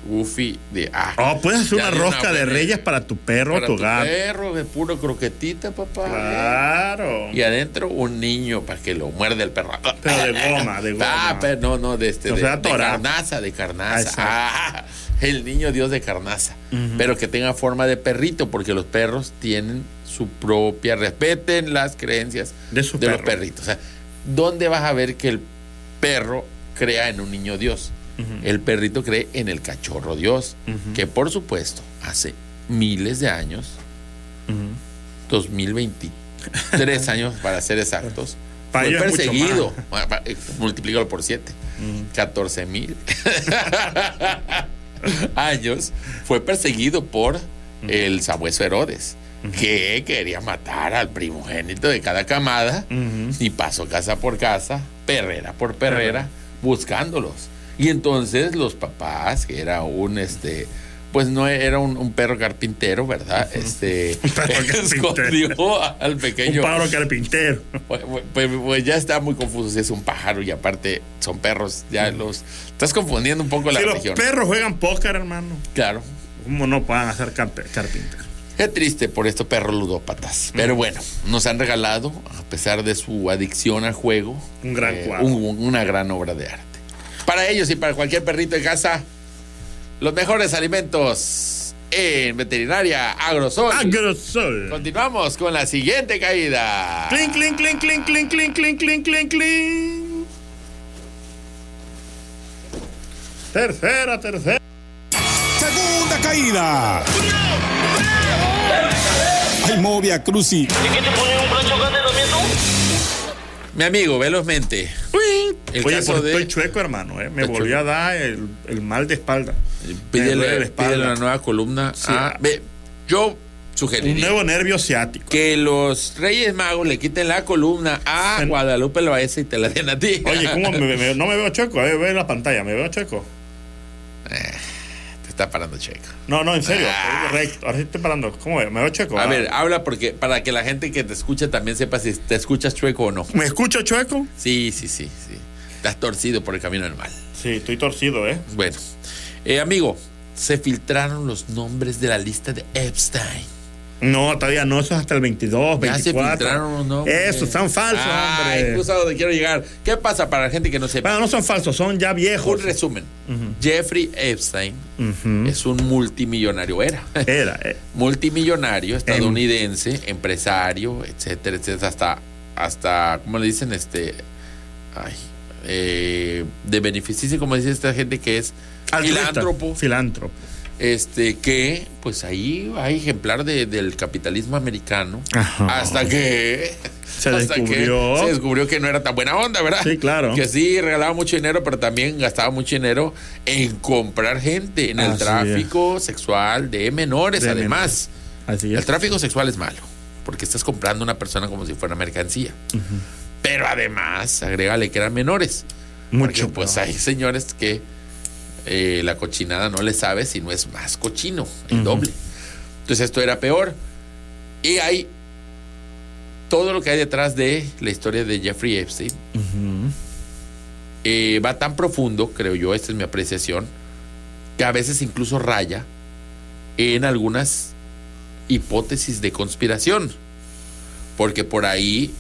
Goofy de ah, Oh, puedes hacer una rosca de reyes para tu perro, para tu gato. perro, de puro croquetita, papá. Claro. Y adentro un niño para que lo muerde el perro. Pero de goma, de goma. Ah, pero no, no, de este. O de, sea, de torado. carnaza, de carnaza. Ah, el niño Dios de carnaza. Pero que tenga forma de perrito, porque los perros tienen su propia. Respeten las creencias De los perritos. O sea, ¿dónde vas a ver que el perro crea en un niño Dios? El perrito cree en el cachorro Dios, que por supuesto hace miles de años, 2023 años para ser exactos, Para fue perseguido. Eh, Multiplícalo por 7. 14 mil años. Fue perseguido por el sabueso Herodes, que quería matar al primogénito de cada camada y pasó casa por casa, perrera por perrera, buscándolos. Y entonces los papás, que era un este. Pues no era un, un perro carpintero, ¿verdad? Este Un perro carpintero. escondió al Un pequeño pájaro carpintero. pues, pues- pues ya está muy confuso si es un pájaro y aparte son perros. Ya los. Estás confundiendo un poco la Si los religión. perros juegan póker, hermano, Claro. ¿cómo no puedan hacer carpintero? Qué triste por estos perros ludópatas. Pero bueno, nos han regalado, a pesar de su adicción al juego, eh, Un gran cuadro. un- una gran obra de arte. Para ellos y para cualquier perrito de casa, los mejores alimentos en Veterinaria Agrosol. Agrosol. Continuamos con la siguiente caída. Clink, clink, clink, clink, clink, clink, clink, clink, clink, clink. Tercera, tercera. Segunda caída. Ay, Movia Cruci. Mi amigo, velozmente. El Oye, pues de. estoy chueco, hermano. eh. Me volvió a dar el, el mal de espalda. Pídele, la espalda. pídele una nueva columna. Sí. a- ve, yo Un sugeriría nuevo nervio ciático. que los Reyes Magos le quiten la columna a En- Guadalupe Loaesa y te la den a ti. Oye, ¿cómo me, me- no me veo chueco? A ver, ve la pantalla, ¿me veo chueco? Te está parando checo. No, no, en serio. Ah. Recto. Ahora sí estoy parando. ¿Cómo veo? ¿Me veo chueco? A Ah. ver, habla porque para que la gente que te escucha también sepa si te escuchas chueco o no. ¿Me escucho chueco? Sí, sí, sí, sí. Estás torcido por el camino del mal. Sí, estoy torcido, ¿eh? Bueno, eh, amigo, se filtraron los nombres de la lista de Epstein. No, todavía no, eso es hasta el 22, Ya 24. se filtraron los nombres. Eso, son falsos, Ay, hombre. justo a donde quiero llegar. ¿Qué pasa para la gente que no sepa? Bueno, no son falsos, son ya viejos. Un resumen. Jeffrey Epstein es un multimillonario, era. Era, eh. multimillonario estadounidense, empresario, etcétera, etcétera, hasta, hasta, ¿cómo le dicen? Este, ay, eh, de beneficio, como dice esta gente que es Altruista. filántropo, Filántropo. este, que, pues ahí hay ejemplar de- del capitalismo americano, Ajá. hasta que Se hasta que descubrió. se descubrió que no era tan buena onda, ¿verdad? Sí, claro. Que sí regalaba mucho dinero, pero también gastaba mucho dinero en comprar gente, en el Así tráfico sexual de menores, De además. Así El tráfico sexual es malo, porque estás comprando a una persona como si fuera mercancía. Pero además, agrégale que eran menores. Mucho. Porque, pues hay señores que eh, la cochinada no le sabe si no es más cochino, el doble. Entonces esto era peor. Y hay todo lo que hay detrás de la historia de Jeffrey Epstein. Eh, va tan profundo, creo yo, esta es mi apreciación, que a veces incluso raya en algunas hipótesis de conspiración. Porque por ahí,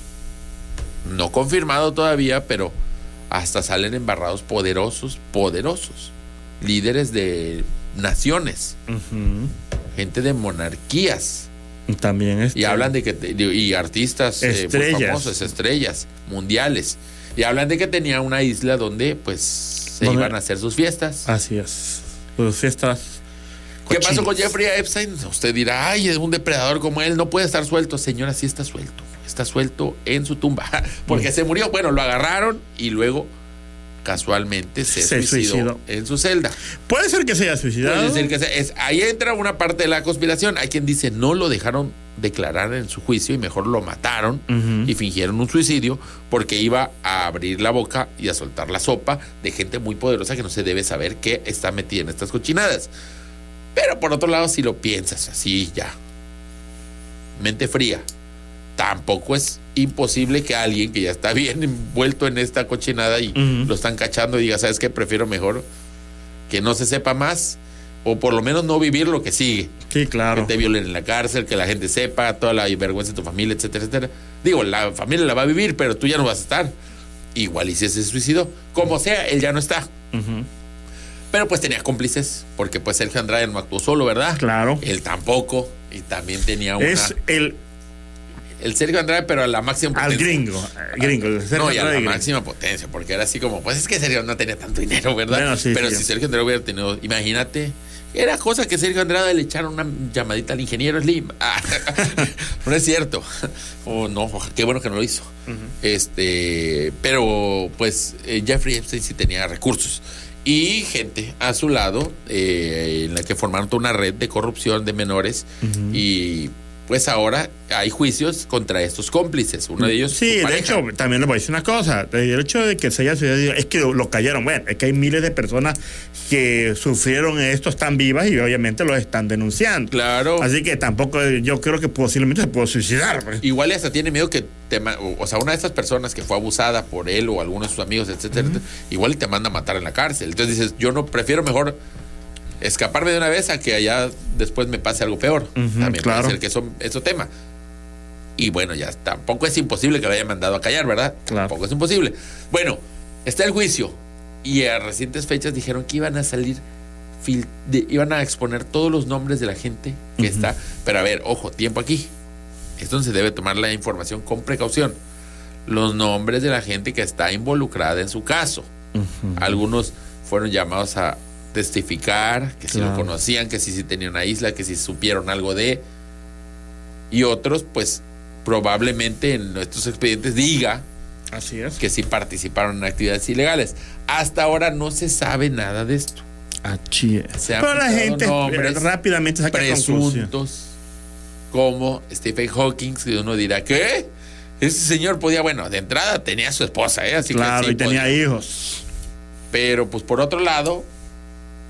no confirmado todavía, pero hasta salen embarrados poderosos, poderosos, líderes de naciones, gente de monarquías. También es. Y hablan de que y artistas eh, muy Estrellas. famosos, estrellas mundiales. Y hablan de que tenía una isla donde pues se iban a hacer sus fiestas. Así es. Pues fiestas. ¿Qué pasó con. Jeffrey Epstein? Usted dirá, ay, es un depredador como él, no puede estar suelto. Señora, sí está suelto. Está suelto en su tumba. Porque se murió. Bueno, lo agarraron y luego casualmente se, Se suicidó, suicidó. en su celda. Puede ser que se haya suicidado. Puede decir que se- es, ahí entra una parte de la conspiración. Hay quien dice no lo dejaron declarar en su juicio y mejor lo mataron y fingieron un suicidio porque iba a abrir la boca y a soltar la sopa de gente muy poderosa que no se debe saber que está metida en estas cochinadas. Pero por otro lado, si lo piensas así ya, mente fría, tampoco es imposible que alguien que ya está bien envuelto en esta cochinada y lo están cachando y diga, ¿sabes qué? Prefiero mejor que no se sepa más o por lo menos no vivir lo que sigue. Sí, claro. Que te violen en la cárcel, que la gente sepa, toda la vergüenza de tu familia, etcétera, etcétera. Digo, la familia la va a vivir, pero tú ya no vas a estar. Igual y si se suicidó. Como sea, él ya no está. Pero pues tenía cómplices, porque pues Sergio Andrade no actuó solo, ¿verdad? Claro. Él tampoco. Y también tenía una... Es el El Sergio Andrade, pero a la máxima al potencia. gringo. eh, Gringo. el Sergio No, y a la gringo. máxima potencia, porque era así como, pues es que Sergio no tenía tanto dinero, ¿verdad? Bueno, sí, Pero sí. si Sergio Andrade hubiera tenido, imagínate, era cosa que Sergio Andrade le echaron una llamadita al ingeniero Slim. Ah, no es cierto. Oh, no, qué bueno que no lo hizo. Este, pero pues eh, Jeffrey Epstein sí tenía recursos y gente a su lado eh, en la que formaron toda una red de corrupción de menores y pues ahora hay juicios contra estos cómplices. Uno de ellos Sí, de hecho, también le voy a decir una cosa. El hecho de que se haya suicidado es que lo, callaron. Bueno, es que hay miles de personas que sufrieron esto, están vivas y obviamente los están denunciando. Claro. Así que tampoco yo creo que posiblemente se puede suicidar. pues. Igual hasta tiene miedo que te o sea, una de estas personas que fue abusada por él o alguno de sus amigos, etcétera, igual y te manda a matar en la cárcel. Entonces dices, yo no prefiero mejor escaparme de una vez a que allá después me pase algo peor. Ujú, También claro. puede ser que eso, eso tema. Y bueno, ya tampoco es imposible que lo haya mandado a callar, ¿verdad? Claro. Tampoco es imposible. Bueno, está el juicio. Y a recientes fechas dijeron que iban a salir de- iban a exponer todos los nombres de la gente que está. Pero a ver, ojo, tiempo aquí. Esto se debe tomar la información con precaución. Los nombres de la gente que está involucrada en su caso. Algunos fueron llamados a testificar, que si lo conocían, que si, si tenían una isla, que si supieron algo de. Y otros, pues probablemente en nuestros expedientes diga Así es. que sí participaron en actividades ilegales. Hasta ahora no se sabe nada de esto. Así es. Se han Pero la gente nombres rápidamente saca conclusión. Presuntos como Stephen Hawking, que uno dirá, ¿qué? Ese señor podía, bueno, de entrada tenía a su esposa, ¿eh? Así Claro, que sí y tenía hijos. Pero pues por otro lado,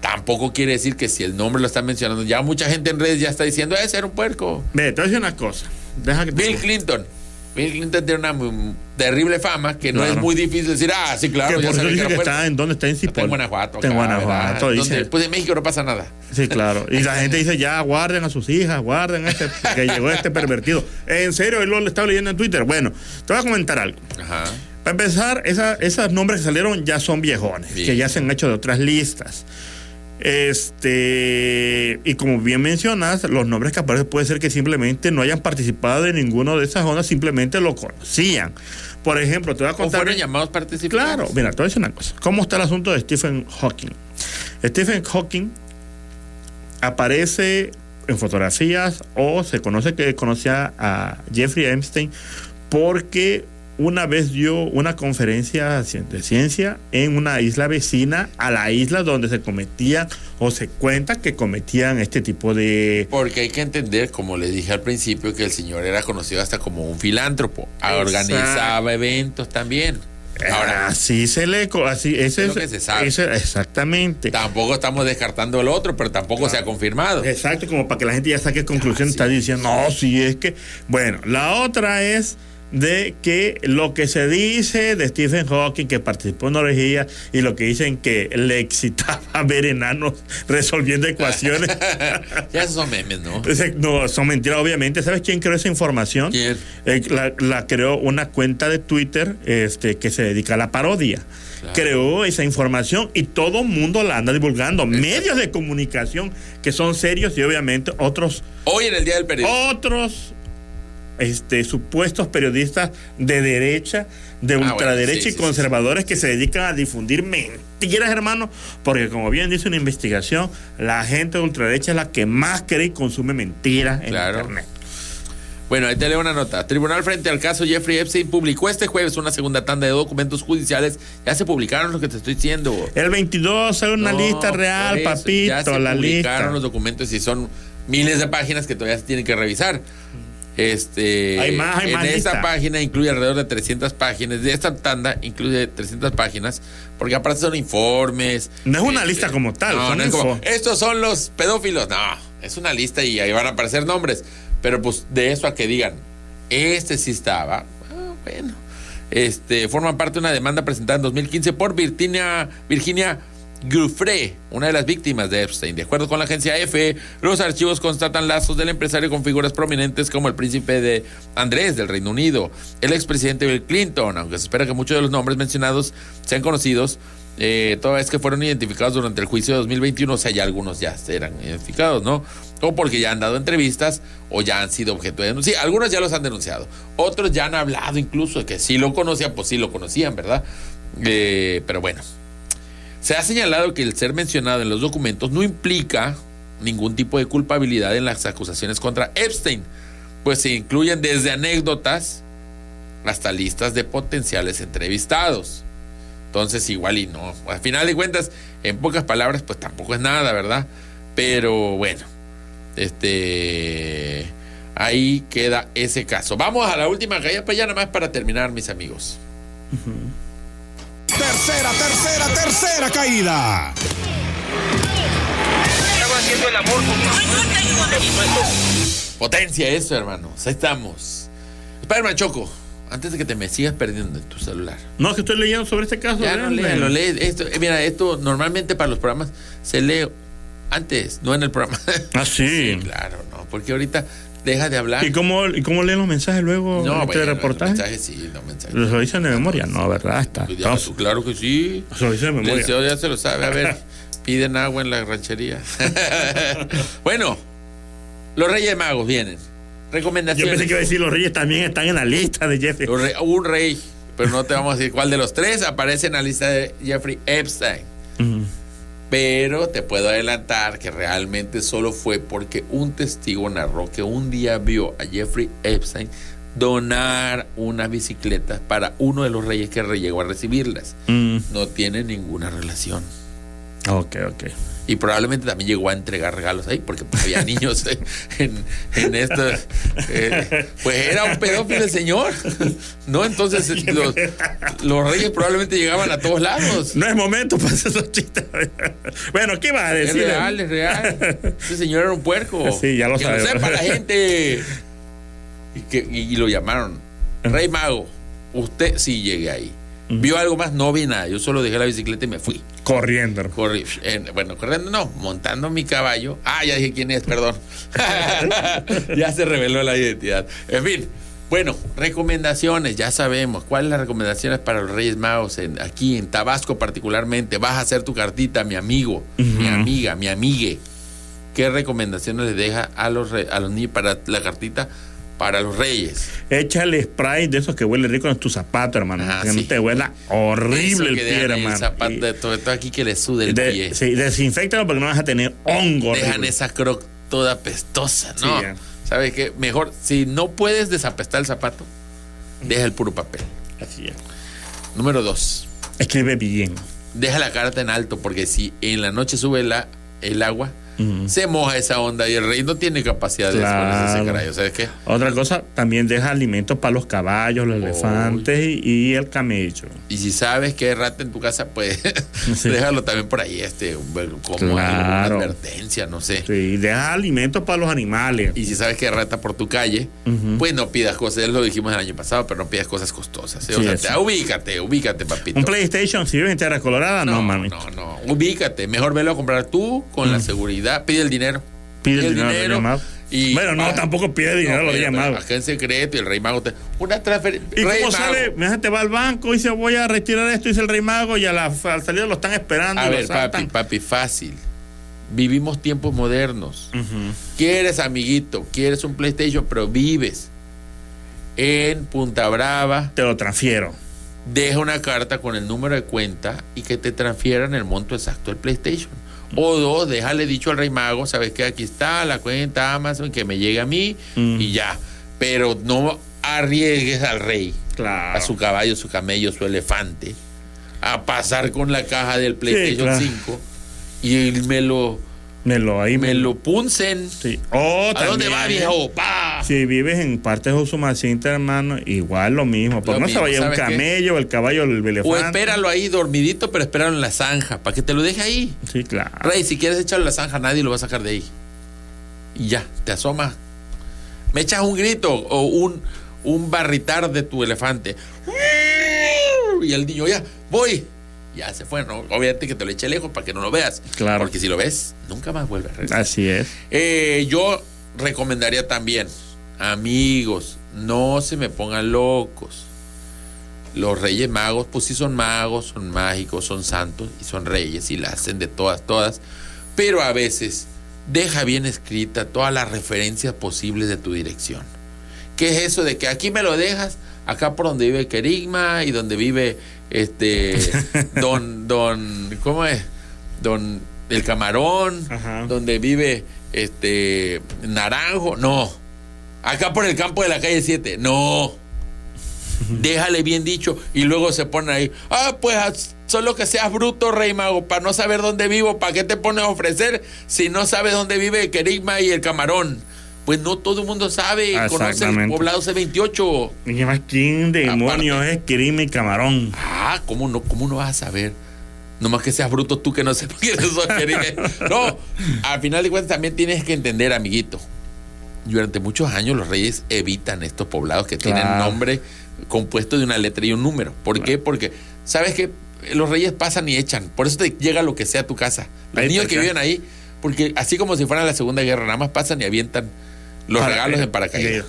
tampoco quiere decir que si el nombre lo están mencionando, ya mucha gente en redes ya está diciendo, ese era un puerco. Ve, te voy a decir una cosa. Deja que te- Bill Clinton. Bill Clinton tiene una terrible fama que no Claro. es muy difícil decir, ah, sí, claro, que por eso que está en donde está en Está Cipoll. en Guanajuato. Está en Guanajuato. dice. Donde, pues en México no pasa nada. Sí, claro. Y la gente dice, ya guarden a sus hijas, guarden a este, que llegó este pervertido. En serio, él lo estaba leyendo en Twitter. Bueno, te voy a comentar algo. Ajá. Para empezar, esos nombres que salieron ya son viejones, Bien. que ya se han hecho de otras listas. Este, y como bien mencionas, los nombres que aparecen puede ser que simplemente no hayan participado de ninguno de esas zonas, simplemente lo conocían. Por ejemplo, te voy a O contar. fueron llamados participantes. Claro, mira, te voy a decir una cosa. ¿Cómo está el asunto de Stephen Hawking? Stephen Hawking aparece en fotografías o se conoce que conocía a Jeffrey Epstein porque una vez dio una conferencia de ciencia en una isla vecina a la isla donde se cometían o se cuenta que cometían este tipo de... Porque hay que entender, como les dije al principio, que el señor era conocido hasta como un filántropo. Exacto. Organizaba eventos también. Ahora, así se le... Así, ese Es lo que se sabe. ese- exactamente. tampoco estamos descartando el otro, pero tampoco se ha confirmado. Exacto, como para que la gente ya saque conclusión, Ah, sí. está diciendo, no, si es que. Bueno, la otra es de que lo que se dice de Stephen Hawking, que participó en orgía, y lo que dicen que le excitaba ver enanos resolviendo ecuaciones. ya son memes, ¿no? No, son mentiras, obviamente. ¿Sabes quién creó esa información? ¿Quién? Eh, la, la creó una cuenta de Twitter este, que se dedica a la parodia. Claro. Creó esa información y todo el mundo la anda divulgando. Medios de comunicación que son serios y obviamente otros, Hoy en el Día del Periodista. otros este, supuestos periodistas de derecha, de Ah, bueno, ultraderecha sí, y sí, conservadores que se dedican a difundir mentiras, hermano, porque como bien dice una investigación, la gente de ultraderecha es la que más cree y consume mentiras en Claro. Internet. Bueno, ahí te leo una nota. Tribunal frente al caso Jeffrey Epstein publicó este jueves una segunda tanda de documentos judiciales. Ya se publicaron lo que te estoy diciendo. El 22 sale una No, lista real, eso, papito, ya se la publicaron lista. los documentos y son miles de páginas que todavía se tienen que revisar. Este, Hay más, hay en más esta lista. página incluye alrededor de 300 páginas. De esta tanda incluye 300 páginas, porque aparte son informes. No es una este, lista como tal, No, son no es como, info. estos son los pedófilos. No, es una lista y ahí van a aparecer nombres. Pero pues de eso a que digan, este sí estaba, ah, bueno. Este, forma parte de una demanda presentada en 2015 por Virginia, Virginia Guffrey, una de las víctimas de Epstein. De acuerdo con la agencia EFE, los archivos constatan lazos del empresario con figuras prominentes como el príncipe de Andrés del Reino Unido, el expresidente Bill Clinton, aunque se espera que muchos de los nombres mencionados sean conocidos, eh, toda vez que fueron identificados durante el juicio de 2021, o sea, ya algunos ya eran identificados, ¿no? O porque ya han dado entrevistas o ya han sido objeto de denuncia. Sí, algunos ya los han denunciado. Otros ya han hablado incluso de que sí lo conocían, pues sí lo conocían, ¿verdad? Eh, pero bueno. Se ha señalado que el ser mencionado en los documentos no implica ningún tipo de culpabilidad en las acusaciones contra Epstein, pues se incluyen desde anécdotas hasta listas de potenciales entrevistados. Entonces igual y no. Al final de cuentas, en pocas palabras, pues tampoco es nada, ¿verdad? Pero bueno, este... Ahí queda ese caso. Vamos a la última caída, pues ya nada más para terminar, mis amigos. Tercera, tercera, tercera caída. Estaba haciendo el amor con Potencia eso, hermanos. Ahí estamos. Spiderman Choco, antes de que te me sigas perdiendo en tu celular. No, es que estoy leyendo sobre este caso. Ya no lees, lo lees. Esto, eh, mira, esto normalmente para los programas se lee antes, no en el programa. Ah, sí. claro, no, porque ahorita deja de hablar. ¿Y cómo, ¿Y cómo leen los mensajes luego no, entre bueno, los mensajes sí, los mensajes. ¿Los dicen de memoria? No, ¿verdad? Está. Pues ya, está- claro que sí. Se lo dicen de El memoria. CEO ya se lo sabe. A ver, Piden agua en la ranchería. bueno, los Reyes Magos vienen. Yo Recomendaciones. pensé que iba a decir los reyes también están en la lista de Jeffrey. Los re- un rey, pero no te vamos a decir cuál de los tres aparece en la lista de Jeffrey Epstein. Pero te puedo adelantar que realmente solo fue porque un testigo narró que un día vio a Jeffrey Epstein donar unas bicicletas para uno de los reyes que llegó a recibirlas. Mm, No tiene ninguna relación. ok, ok. Y probablemente también llegó a entregar regalos ahí, porque pues, había niños en, en esto. eh, pues era un pedófilo el señor. ¿No? Entonces los, los reyes probablemente llegaban a todos lados. No es momento para hacer esos chistes. bueno, ¿qué vas a Es decir? real, es real. Ese señor era un puerco. Sí, ya lo que sabemos. lo sepa la gente. Y, que, y, y lo llamaron. Rey Mago, usted sí llegué ahí. ¿Vio algo más? No vi nada. Yo solo dejé la bicicleta y me fui. Corriendo. Corrí, en- bueno, corriendo no, montando mi caballo. Ah, ya dije quién es, perdón. ya se reveló la identidad. En fin, bueno, recomendaciones, ya sabemos. ¿Cuáles las recomendaciones para los Reyes Magos en, aquí en Tabasco particularmente? Vas a hacer tu cartita, mi amigo, mi amiga, mi amigue. ¿Qué recomendaciones le deja a los, re- a los niños para la cartita para los Reyes? Échale spray de esos que huele rico en tu zapato, hermano. Ah, que sí. no te huela horrible el pie, el hermano. zapato Y- de todo, todo aquí que le sude el de- pie. sí, desinfectalo porque no vas a tener hongo. dejan horrible. esa croc toda pestosa, ¿no? Sí. ¿Sabes qué? Mejor, si no puedes desapestar el zapato, deja el puro papel. Así es. Número dos, Escribe bien. deja la carta en alto, porque si en la noche sube la, el agua, Se moja esa onda y el rey no tiene capacidad de desponerse ese. ¿Sabes qué? Otra cosa, también deja alimentos para los caballos, los elefantes y, y el camello. Y si sabes que hay rata en tu casa, pues Sí. déjalo también por ahí, este, como Claro. alguna advertencia, no sé. Sí, deja alimentos para los animales. Y si sabes que hay rata por tu calle, pues no pidas cosas, lo dijimos el año pasado, pero no pidas cosas costosas. ¿eh? O Sí, sea, eso. te- ubícate, ubícate, papito. Un PlayStation, si vives en Tierra Colorada, no, No, mami. no, no. Ubícate. Mejor velo a comprar tú con la seguridad. Pide el dinero. Pide el dinero Reyes Magos. Y Bueno, no, tampoco pide dinero a los Reyes espérate, Magos. Acá en secreto y el Rey Mago te. Una transferencia. ¿Y Rey cómo Mago. sale? Mira, te va al banco y dice voy a retirar esto, dice el rey mago, y a la, al salida lo están esperando. A y lo ver, papi, papi, fácil. Vivimos tiempos modernos. Quieres, amiguito, quieres un PlayStation, pero vives en Punta Brava. Te lo transfiero. deja una carta con el número de cuenta y que te transfieran el monto exacto del PlayStation. O dos, déjale dicho al Rey Mago, sabes que aquí está la cuenta Amazon, que me llegue a mí Mm. y ya. Pero no arriesgues al rey, Claro. a su caballo, su camello, su elefante, a pasar con la caja del PlayStation claro. 5 y me lo, Me lo ahí me lo. Sí. O ¿A dónde también, va, viejo? ¡Pa! Si vives en partes Usumacinta, hermano, igual lo mismo. Lo no se vaya un camello, el caballo, el elefante. O espéralo ahí dormidito, pero espéralo en la zanja, para que te lo deje ahí. Sí, claro. Rey, si quieres echarle la zanja, nadie lo va a sacar de ahí. Y ya, te asomas. Me echas un grito o un, un barritar de tu elefante. Y el niño, ya, voy. Ya se fue, ¿no? Obviamente que te lo eche lejos para que no lo veas. Claro. Porque si lo ves, nunca más vuelve a regresar. Así es. Eh, yo recomendaría también, amigos, no se me pongan locos. Los reyes magos, pues sí son magos, son mágicos, son santos y son reyes y la hacen de todas, todas. Pero a veces deja bien escrita todas las referencias posibles de tu dirección. ¿Qué es eso de que aquí me lo dejas? Acá por donde vive Kerigma y donde vive este don don ¿cómo es? Don el camarón, Ajá. donde vive este Naranjo, no. Acá por el campo de la calle 7, no. Déjale bien dicho y luego se pone ahí, ah, pues solo que seas bruto, rey mago, para no saber dónde vivo, ¿para qué te pones a ofrecer si no sabes dónde vive Kerigma y el camarón? Pues no todo el mundo sabe, conoce el poblado C28. Y además, ¿quién demonios Aparte. es Kirime Camarón? Ah, ¿cómo no, ¿cómo no vas a saber? Nomás que seas bruto tú que no sepas son Kerigma. No, al final de cuentas también tienes que entender, amiguito. Durante muchos años los reyes evitan estos poblados que tienen nombre compuesto de una letra y un número. ¿Por qué? Porque, ¿sabes que Los reyes pasan y echan. Por eso te llega lo que sea a tu casa. Los Ahí niños que viven ahí, porque así como si fuera la Segunda Guerra, nada más pasan y avientan los Para- regalos en paracaídas.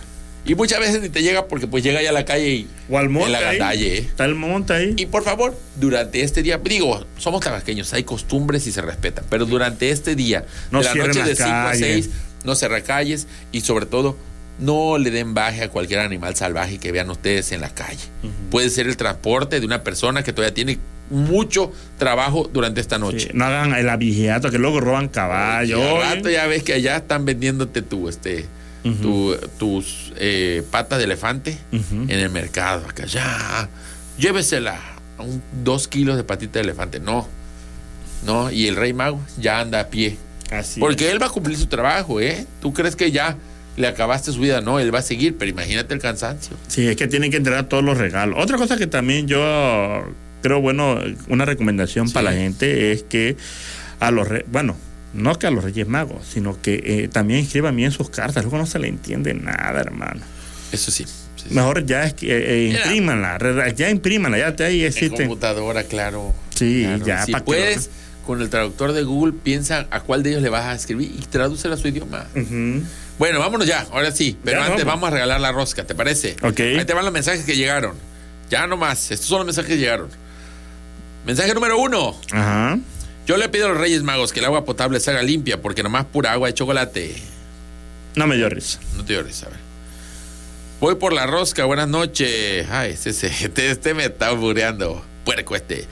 Y muchas veces ni te llega porque pues llega ya a la calle y O al monte. en la. ¿eh? Está el monte ahí. Y por favor, durante este día, digo, somos tabasqueños, hay costumbres y se respetan, pero durante este día, No de la noche de 5 a calles. 6, no cerra calles y sobre todo, no le den baje a cualquier animal salvaje que vean ustedes en la calle. Puede ser el transporte de una persona que todavía tiene mucho trabajo durante esta noche. Sí, no hagan el abigeato que luego roban caballos. al rato ya ves que allá están vendiéndote tu, este, tu- tus eh, patas de elefante en el mercado. Acá ya, llévesela a un, dos kilos de patita de elefante. No, no. Y el rey mago ya anda a pie. Así Porque es. él va a cumplir su trabajo, ¿eh? ¿Tú crees que ya le acabaste su vida? No, él va a seguir, pero imagínate el cansancio. Sí, es que tienen que entregar todos los regalos. Otra cosa que también yo creo, bueno, una recomendación Sí. para la gente es que a los, re- bueno, no que a los Reyes Magos, sino que eh, también escriban bien sus cartas. Luego no se le entiende nada, hermano. Eso sí. Mejor ya es que eh, Mira. imprímanla, ya imprímanla, ya te ahí En existen. computadora, claro. Sí, Claro. ya, Si que puedes, con el traductor de Google, piensa a cuál de ellos le vas a escribir y tradúcelo a su idioma. Bueno, vámonos ya, ahora sí. Pero Ya antes vamos. vamos a regalar la rosca, ¿te parece? Ok. Ahí te van los mensajes que llegaron. Ya nomás, estos son los mensajes que llegaron. Mensaje número uno. Ajá. Yo le pido a los Reyes Magos que el agua potable se haga limpia porque nomás pura agua de chocolate. No me dio risa. No te llores, a ver. Voy por la rosca, buenas noches. Ay, este, este, este, me está bureando. Puerco este.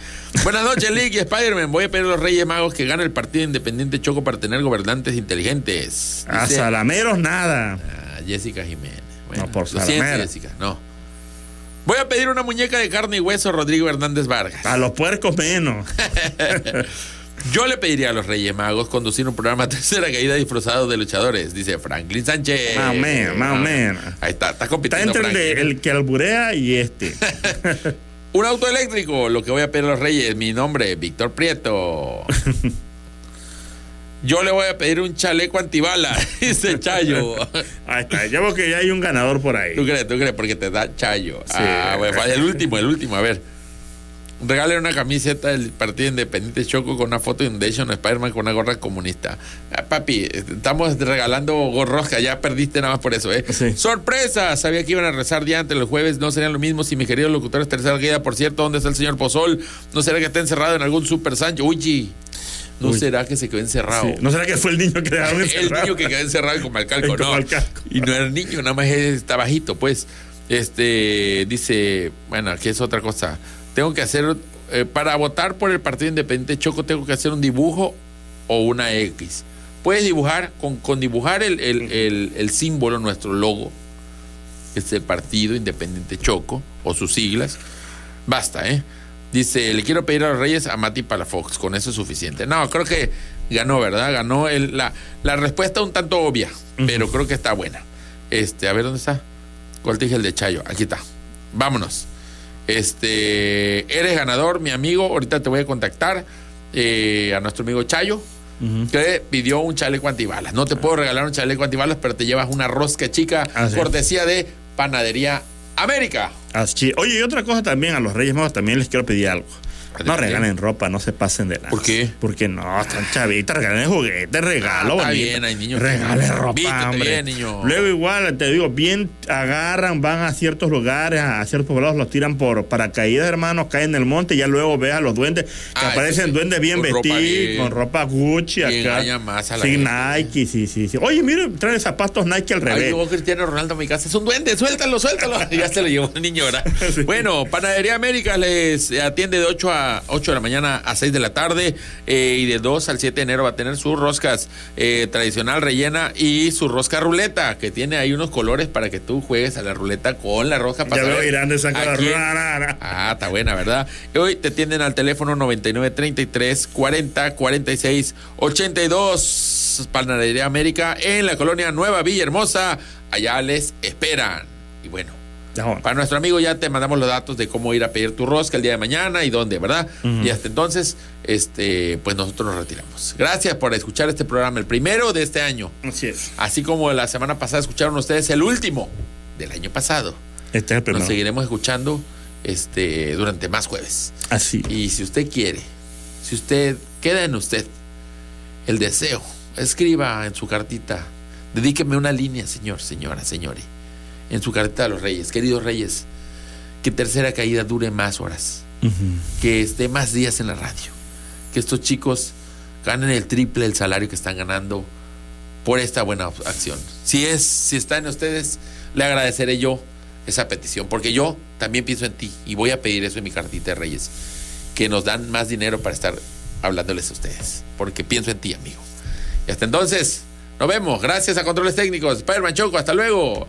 Buenas noches, Lick y Spider-Man. Voy a pedir a los Reyes Magos que gane el partido independiente Choco para tener gobernantes inteligentes. A Dice- Salameros nada. Ah, Jessica Jiménez. No, por Salamera. Jessica, no. Voy a pedir una muñeca de carne y hueso Rodrigo Hernández Vargas. A los puercos menos. Yo le pediría a los Reyes Magos conducir un programa tercera caída disfrazado de luchadores, dice Franklin Sánchez. Más o menos, más o menos. Ahí está, está Está compitiendo. entre el, de- Franklin. el que alburea y este. Un auto eléctrico, lo que voy a pedir a los Reyes, mi nombre, Víctor Prieto. Yo le voy a pedir un chaleco antibala, dice Chayo. Ahí está. Ya veo que ya hay un ganador por ahí. ¿Tú crees? ¿Tú crees? Porque te da Chayo. Sí. Ah, bueno, el último, el último, a ver. Regalen una camiseta del Partido Independiente Choco con una foto de Inundation o Spider-Man con una gorra comunista. Ah, papi, estamos regalando gorros que ya perdiste nada más por eso, ¿eh? Sí. ¡Sorpresa! Sabía que iban a rezar día antes los jueves, no serían lo mismo si mi querido locutor es tercera guía. Por cierto, ¿dónde está el señor Pozol? ¿No será que está encerrado en algún Super Sancho? Uy, ¿no Uy. será que se quedó encerrado? Sí. ¿No será que fue el niño que el encerrado? niño que quedó encerrado en Comalcalco, no. Comalcalco. Y no era niño, nada más está bajito, pues. Este dice, bueno, aquí es otra cosa. Tengo que hacer, eh, para votar por el Partido Independiente Choco, tengo que hacer un dibujo o una X. Puedes dibujar, con, con dibujar el, el- el- el símbolo, nuestro logo, que es el Partido Independiente Choco, o sus siglas, basta, ¿eh? Dice, le quiero pedir a los Reyes a Mati Palafox, con eso es suficiente. No, creo que ganó, ¿verdad? Ganó el- la, la respuesta un tanto obvia, pero creo que está buena. Este, a ver dónde está. ¿Cuál te dije el de Chayo? Aquí está. Vámonos. Este, eres ganador, mi amigo. Ahorita te voy a contactar eh, a nuestro amigo Chayo, que pidió un chaleco antibalas. No te puedo regalar un chaleco antibalas, pero te llevas una rosca chica, Ah, sí. cortesía de Panadería América. Así. Oye, y otra cosa también, a los Reyes Magos también les quiero pedir algo. No regalen ropa, no se pasen de nada. ¿Por qué? Porque no, están chavitas, regalen juguetes, regalo. Ah, está bien, hay niños que- Regalen ropa, Vístete hombre. bien, niño. Luego igual, te digo, bien agarran, van a ciertos lugares, a ciertos poblados, los tiran por paracaídas, hermanos, caen en el monte y ya luego ves a los duendes, que Ah, aparecen sí. duendes bien Con vestidos, bien. con ropa Gucci acá. más a la sí. Nike, sí, sí, sí. Oye, mire, trae zapatos Nike al Ay, revés. llegó Cristiano Ronaldo a mi casa. Es un duende, suéltalo, suéltalo. Ya se lo llevó el niño, ¿verdad? Sí. Bueno, Panadería América les atiende de 8 a 8 de la mañana a 6 de la tarde. eh, y de 2 al 7 de enero va a tener sus roscas eh, tradicional rellena y su rosca ruleta, que tiene ahí unos colores para que tú juegues a la ruleta con la rosca. para Ya veo Irán de rara. Ah, está buena, ¿verdad? Y hoy te tienden al teléfono 99 33 40 46 82 Panadería América en la colonia Nueva Villahermosa. Allá les esperan. Y bueno, Para nuestro amigo ya te mandamos los datos de cómo ir a pedir tu rosca el día de mañana y dónde, ¿verdad? Y hasta entonces, este, pues nosotros nos retiramos. Gracias por escuchar este programa, el primero de este año. Así es. Así como la semana pasada escucharon ustedes el último del año pasado. Este es el primero. Nos seguiremos escuchando este, durante más jueves. Así. Y si usted quiere, si usted queda en usted el deseo, escriba en su cartita, dedíqueme una línea, señor, señora, señores. En su carta a los reyes. Queridos reyes, que tercera caída dure más horas, que esté más días en la radio, que estos chicos ganen el triple el salario que están ganando por esta buena acción. Si es, si está en ustedes, le agradeceré yo esa petición, porque yo también pienso en ti y voy a pedir eso en mi cartita de Reyes, que nos dan más dinero para estar hablándoles a ustedes, porque pienso en ti, amigo. Y hasta entonces, nos vemos. Gracias a Controles Técnicos. Spider-Man Choco, hasta luego.